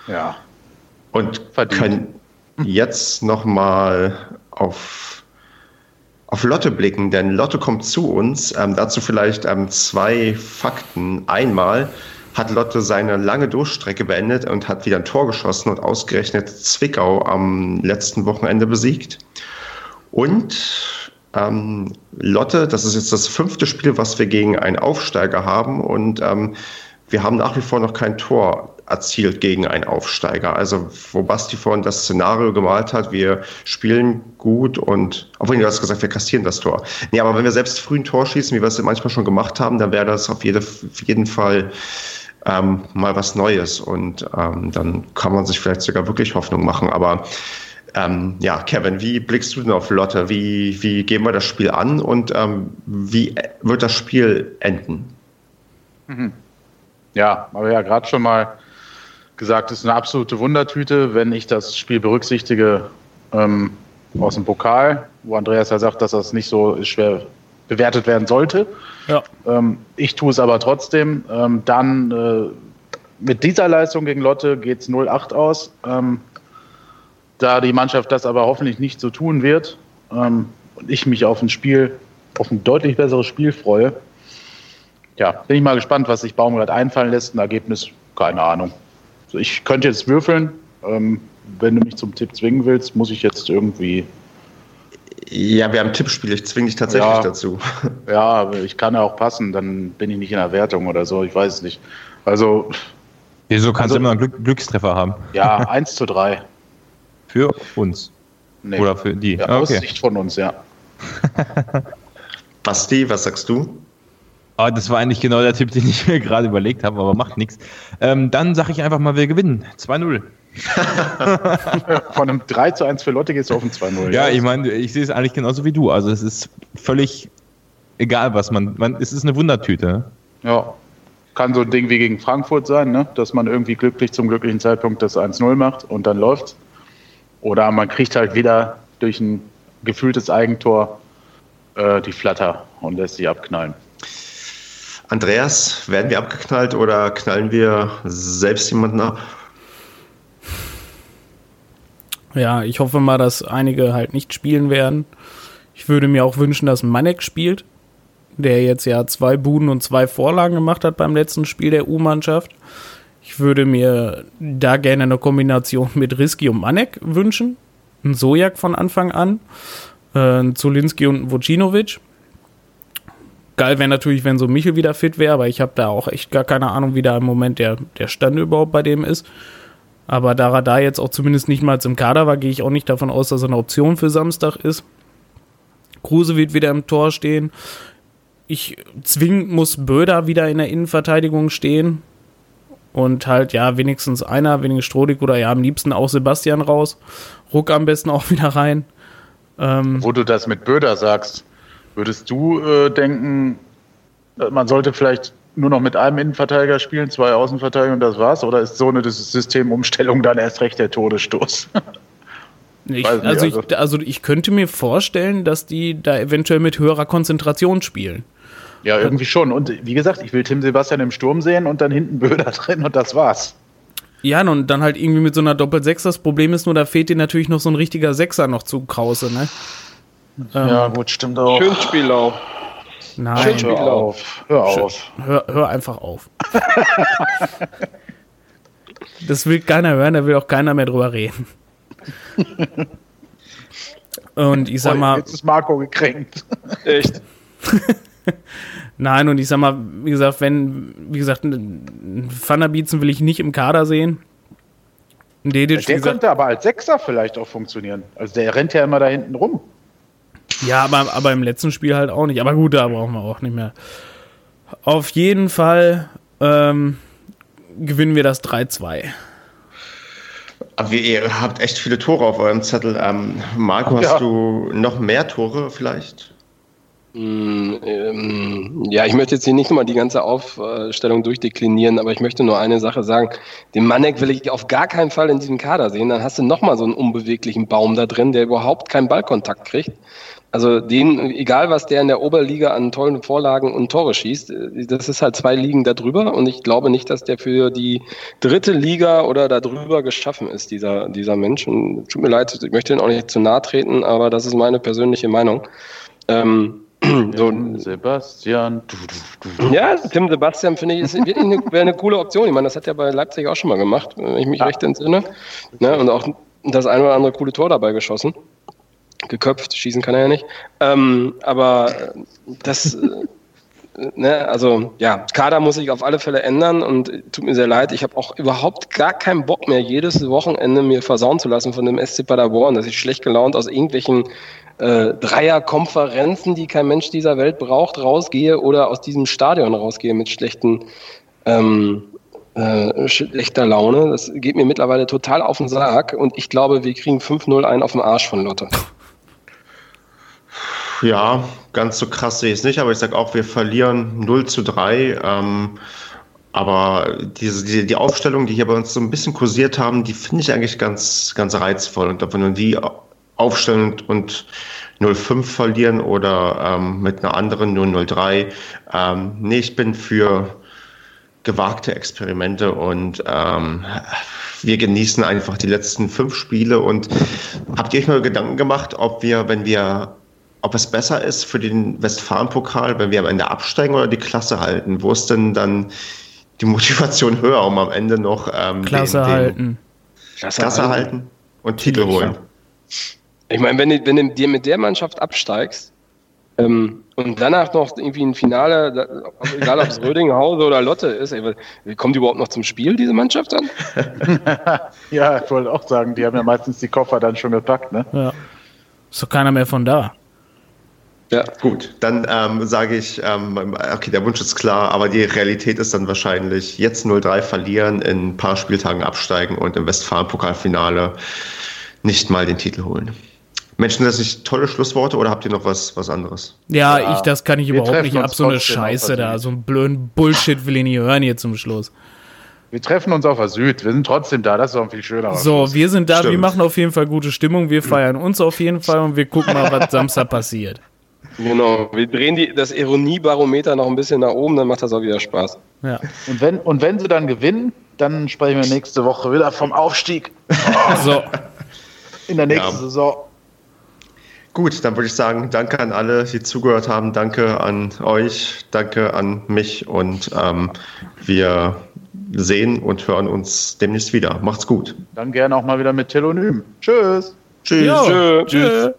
Ja. Und Verdient. können jetzt nochmal auf, auf Lotte blicken, denn Lotte kommt zu uns. Ähm, dazu vielleicht ähm, zwei Fakten. Einmal hat Lotte seine lange Durchstrecke beendet und hat wieder ein Tor geschossen und ausgerechnet Zwickau am letzten Wochenende besiegt. Und ähm, Lotte, das ist jetzt das fünfte Spiel, was wir gegen einen Aufsteiger haben und ähm, wir haben nach wie vor noch kein Tor erzielt gegen einen Aufsteiger. Also wo Basti vorhin das Szenario gemalt hat, wir spielen gut und, obwohl du hast gesagt, wir kassieren das Tor. Nee, aber wenn wir selbst früh ein Tor schießen, wie wir es manchmal schon gemacht haben, dann wäre das auf, jede, auf jeden Fall ähm, mal was Neues und ähm, dann kann man sich vielleicht sogar wirklich Hoffnung machen. Aber ähm, ja, Kevin, wie blickst du denn auf Lotte? Wie, wie gehen wir das Spiel an und ähm, wie wird das Spiel enden? Ja, aber ja, gerade schon mal gesagt, es ist eine absolute Wundertüte, wenn ich das Spiel berücksichtige ähm, aus dem Pokal, wo Andreas ja sagt, dass das nicht so schwer bewertet werden sollte. Ja. Ähm, ich tue es aber trotzdem. Ähm, dann äh, mit dieser Leistung gegen Lotte geht es 0-8 aus. Ähm, da die Mannschaft das aber hoffentlich nicht so tun wird ähm, und ich mich auf ein Spiel, auf ein deutlich besseres Spiel freue, ja, bin ich mal gespannt, was sich Baumgart einfallen lässt. Ein Ergebnis, keine Ahnung. Ich könnte jetzt würfeln. Ähm, wenn du mich zum Tipp zwingen willst, muss ich jetzt irgendwie. Ja, wir haben ein Tippspiel. Ich zwinge dich tatsächlich Ja. dazu. Ja, aber ich kann ja auch passen, dann bin ich nicht in der Wertung oder so. Ich weiß es nicht. Also, Wieso kannst Also- du immer einen Glück, Glückstreffer haben? ja, 1 zu 3. Für uns. Nee. Oder für die? Ja, Ah, Aus okay. Sicht von uns, ja. Basti, was sagst du? Ah, das war eigentlich genau der Tipp, den ich mir gerade überlegt habe, aber macht nichts. Ähm, dann sage ich einfach mal, wir gewinnen. 2-0. Von einem 3 zu 1 für Lotte gehst du auf ein 2-0. Ja, ich meine, ich sehe es eigentlich genauso wie du. Also es ist völlig egal, was man. man es ist eine Wundertüte. Ja. Kann so ein Ding wie gegen Frankfurt sein, ne? dass man irgendwie glücklich zum glücklichen Zeitpunkt das 1-0 macht und dann läuft's. Oder man kriegt halt wieder durch ein gefühltes Eigentor äh, die Flatter und lässt sie abknallen. Andreas, werden wir abgeknallt oder knallen wir selbst jemanden ab? Ja, ich hoffe mal, dass einige halt nicht spielen werden. Ich würde mir auch wünschen, dass Manek spielt, der jetzt ja zwei Buden und zwei Vorlagen gemacht hat beim letzten Spiel der U-Mannschaft. Ich würde mir da gerne eine Kombination mit Riski und Manek wünschen. Ein Sojak von Anfang an, äh, Zulinski und Vucinovic. Geil wäre natürlich, wenn so Michel wieder fit wäre, aber ich habe da auch echt gar keine Ahnung, wie da im Moment der, der Stand überhaupt bei dem ist. Aber da er da jetzt auch zumindest nicht mal im Kader war, gehe ich auch nicht davon aus, dass er eine Option für Samstag ist. Kruse wird wieder im Tor stehen. Ich zwingend muss Böder wieder in der Innenverteidigung stehen. Und halt, ja, wenigstens einer, wenigstens Strodig oder ja, am liebsten auch Sebastian raus. Ruck am besten auch wieder rein. Ähm, Wo du das mit Böder sagst, würdest du äh, denken, äh, man sollte vielleicht nur noch mit einem Innenverteidiger spielen, zwei Außenverteidiger und das war's? Oder ist so eine Systemumstellung dann erst recht der Todesstoß? ich, weiß nicht, also, also- ich, also ich könnte mir vorstellen, dass die da eventuell mit höherer Konzentration spielen. ja, irgendwie schon. Und wie gesagt, ich will Tim Sebastian im Sturm sehen und dann hinten Böder drin und das war's. Ja, und dann halt irgendwie mit so einer Doppel-Sechs. Das Problem ist nur, da fehlt dir natürlich noch so ein richtiger Sechser noch zu Krause, ne? Ja, gut, stimmt auch. Schön Spielau. Nein, Hör auf. Hör auf. hör, hör einfach auf. das will keiner hören, da will auch keiner mehr drüber reden. Und ich sag mal, Jetzt ist Marco gekränkt. Echt. nein, und ich sag mal, wie gesagt, wenn, wie gesagt, Fanabiezen will ich nicht im Kader sehen. Ein Dedic, Der gesagt, könnte aber als Sechser vielleicht auch funktionieren. Also der rennt ja immer da hinten rum. Ja, aber, aber im letzten Spiel halt auch nicht. Aber gut, da brauchen wir auch nicht mehr. Auf jeden Fall ähm, gewinnen wir das 3-2. Aber ihr habt echt viele Tore auf eurem Zettel. Ähm, Marco, hast Ja. du noch mehr Tore vielleicht? Mm, ähm, Ja, ich möchte jetzt hier nicht nochmal die ganze Aufstellung durchdeklinieren, aber ich möchte nur eine Sache sagen. Den Manek will ich auf gar keinen Fall in diesem Kader sehen. Dann hast du nochmal so einen unbeweglichen Baum da drin, der überhaupt keinen Ballkontakt kriegt. Also den, egal was der in der Oberliga an tollen Vorlagen und Tore schießt, äh, das ist halt zwei Ligen darüber und ich glaube nicht, dass der für die dritte Liga oder darüber geschaffen ist, dieser, dieser Mensch. Und tut mir leid, ich möchte ihn auch nicht zu nahe treten, aber das ist meine persönliche Meinung. Ähm, so, Sebastian. Ja, Tim Sebastian finde ich, ist wirklich eine, wäre eine coole Option. Ich meine, das hat er bei Leipzig auch schon mal gemacht, wenn ich mich recht entsinne. Ne, und auch das ein oder andere coole Tor dabei geschossen. Geköpft, schießen kann er ja nicht. Ähm, aber äh, das, äh, ne, also ja, Kader muss sich auf alle Fälle ändern und tut mir sehr leid. Ich habe auch überhaupt gar keinen Bock mehr, jedes Wochenende mir versauen zu lassen von dem SC Paderborn, dass ich schlecht gelaunt aus irgendwelchen äh, Dreierkonferenzen, die kein Mensch dieser Welt braucht, rausgehe oder aus diesem Stadion rausgehe mit schlechten ähm, äh, schlechter Laune. Das geht mir mittlerweile total auf den Sack und ich glaube, wir kriegen 5-0 einen auf den Arsch von Lotte. Ja, ganz so krass sehe ich es nicht, aber ich sage auch, wir verlieren 0 zu 3. Ähm, aber diese, die, die Aufstellung, die hier bei uns so ein bisschen kursiert haben, die finde ich eigentlich ganz, ganz reizvoll. Und ob wir nun die aufstellen und 0-5 verlieren oder ähm, mit einer anderen 0-0-3. Ähm, nee, ich bin für gewagte Experimente und ähm, wir genießen einfach die letzten fünf Spiele. Und habt ihr euch mal Gedanken gemacht, ob wir, wenn wir ob es besser ist für den Westfalen-Pokal, wenn wir am Ende absteigen oder die Klasse halten? Wo ist denn dann die Motivation höher, um am Ende noch ähm, Klasse den, den halten. Klasse halten und Titel holen? Ich meine, wenn du, wenn du dir mit der Mannschaft absteigst, Ähm, und danach noch irgendwie ein Finale, egal ob es Rödinghausen oder Lotte ist. Ey, kommt die überhaupt noch zum Spiel, diese Mannschaft dann? Ja, ich wollte auch sagen, die haben ja meistens die Koffer dann schon gepackt, ne? Ja. Ist doch keiner mehr von da. Ja. Gut, dann ähm, sage ich, ähm, okay, der Wunsch ist klar, aber die Realität ist dann wahrscheinlich jetzt 0-3 verlieren, in ein paar Spieltagen absteigen und im Westfalen-Pokalfinale nicht mal den Titel holen. Menschen, das nicht tolle Schlussworte oder habt ihr noch was, was anderes? Ja, Ja, ich, das kann ich wir überhaupt nicht ab. uns So eine Scheiße da. So einen blöden Bullshit will ich nicht hören hier zum Schluss. Wir treffen uns auf der Süd. Wir sind trotzdem da. Das ist doch ein viel schönerer So, Schluss. wir sind da, wir Stimmt. machen auf jeden Fall gute Stimmung, wir feiern uns auf jeden Fall und wir gucken mal, was Samstag passiert. Genau. Wir drehen die, das Ironiebarometer noch ein bisschen nach oben, dann macht das auch wieder Spaß. Ja. Und wenn, und wenn sie dann gewinnen, dann sprechen wir nächste Woche wieder vom Aufstieg So, in der nächsten Ja. Saison. Gut, dann würde ich sagen, danke an alle, die zugehört haben. Danke an euch, danke an mich und ähm, wir sehen und hören uns demnächst wieder. Macht's gut. Dann gerne auch mal wieder mit Telonym. Tschüss. Tschüss. jo, Tschö. tschö.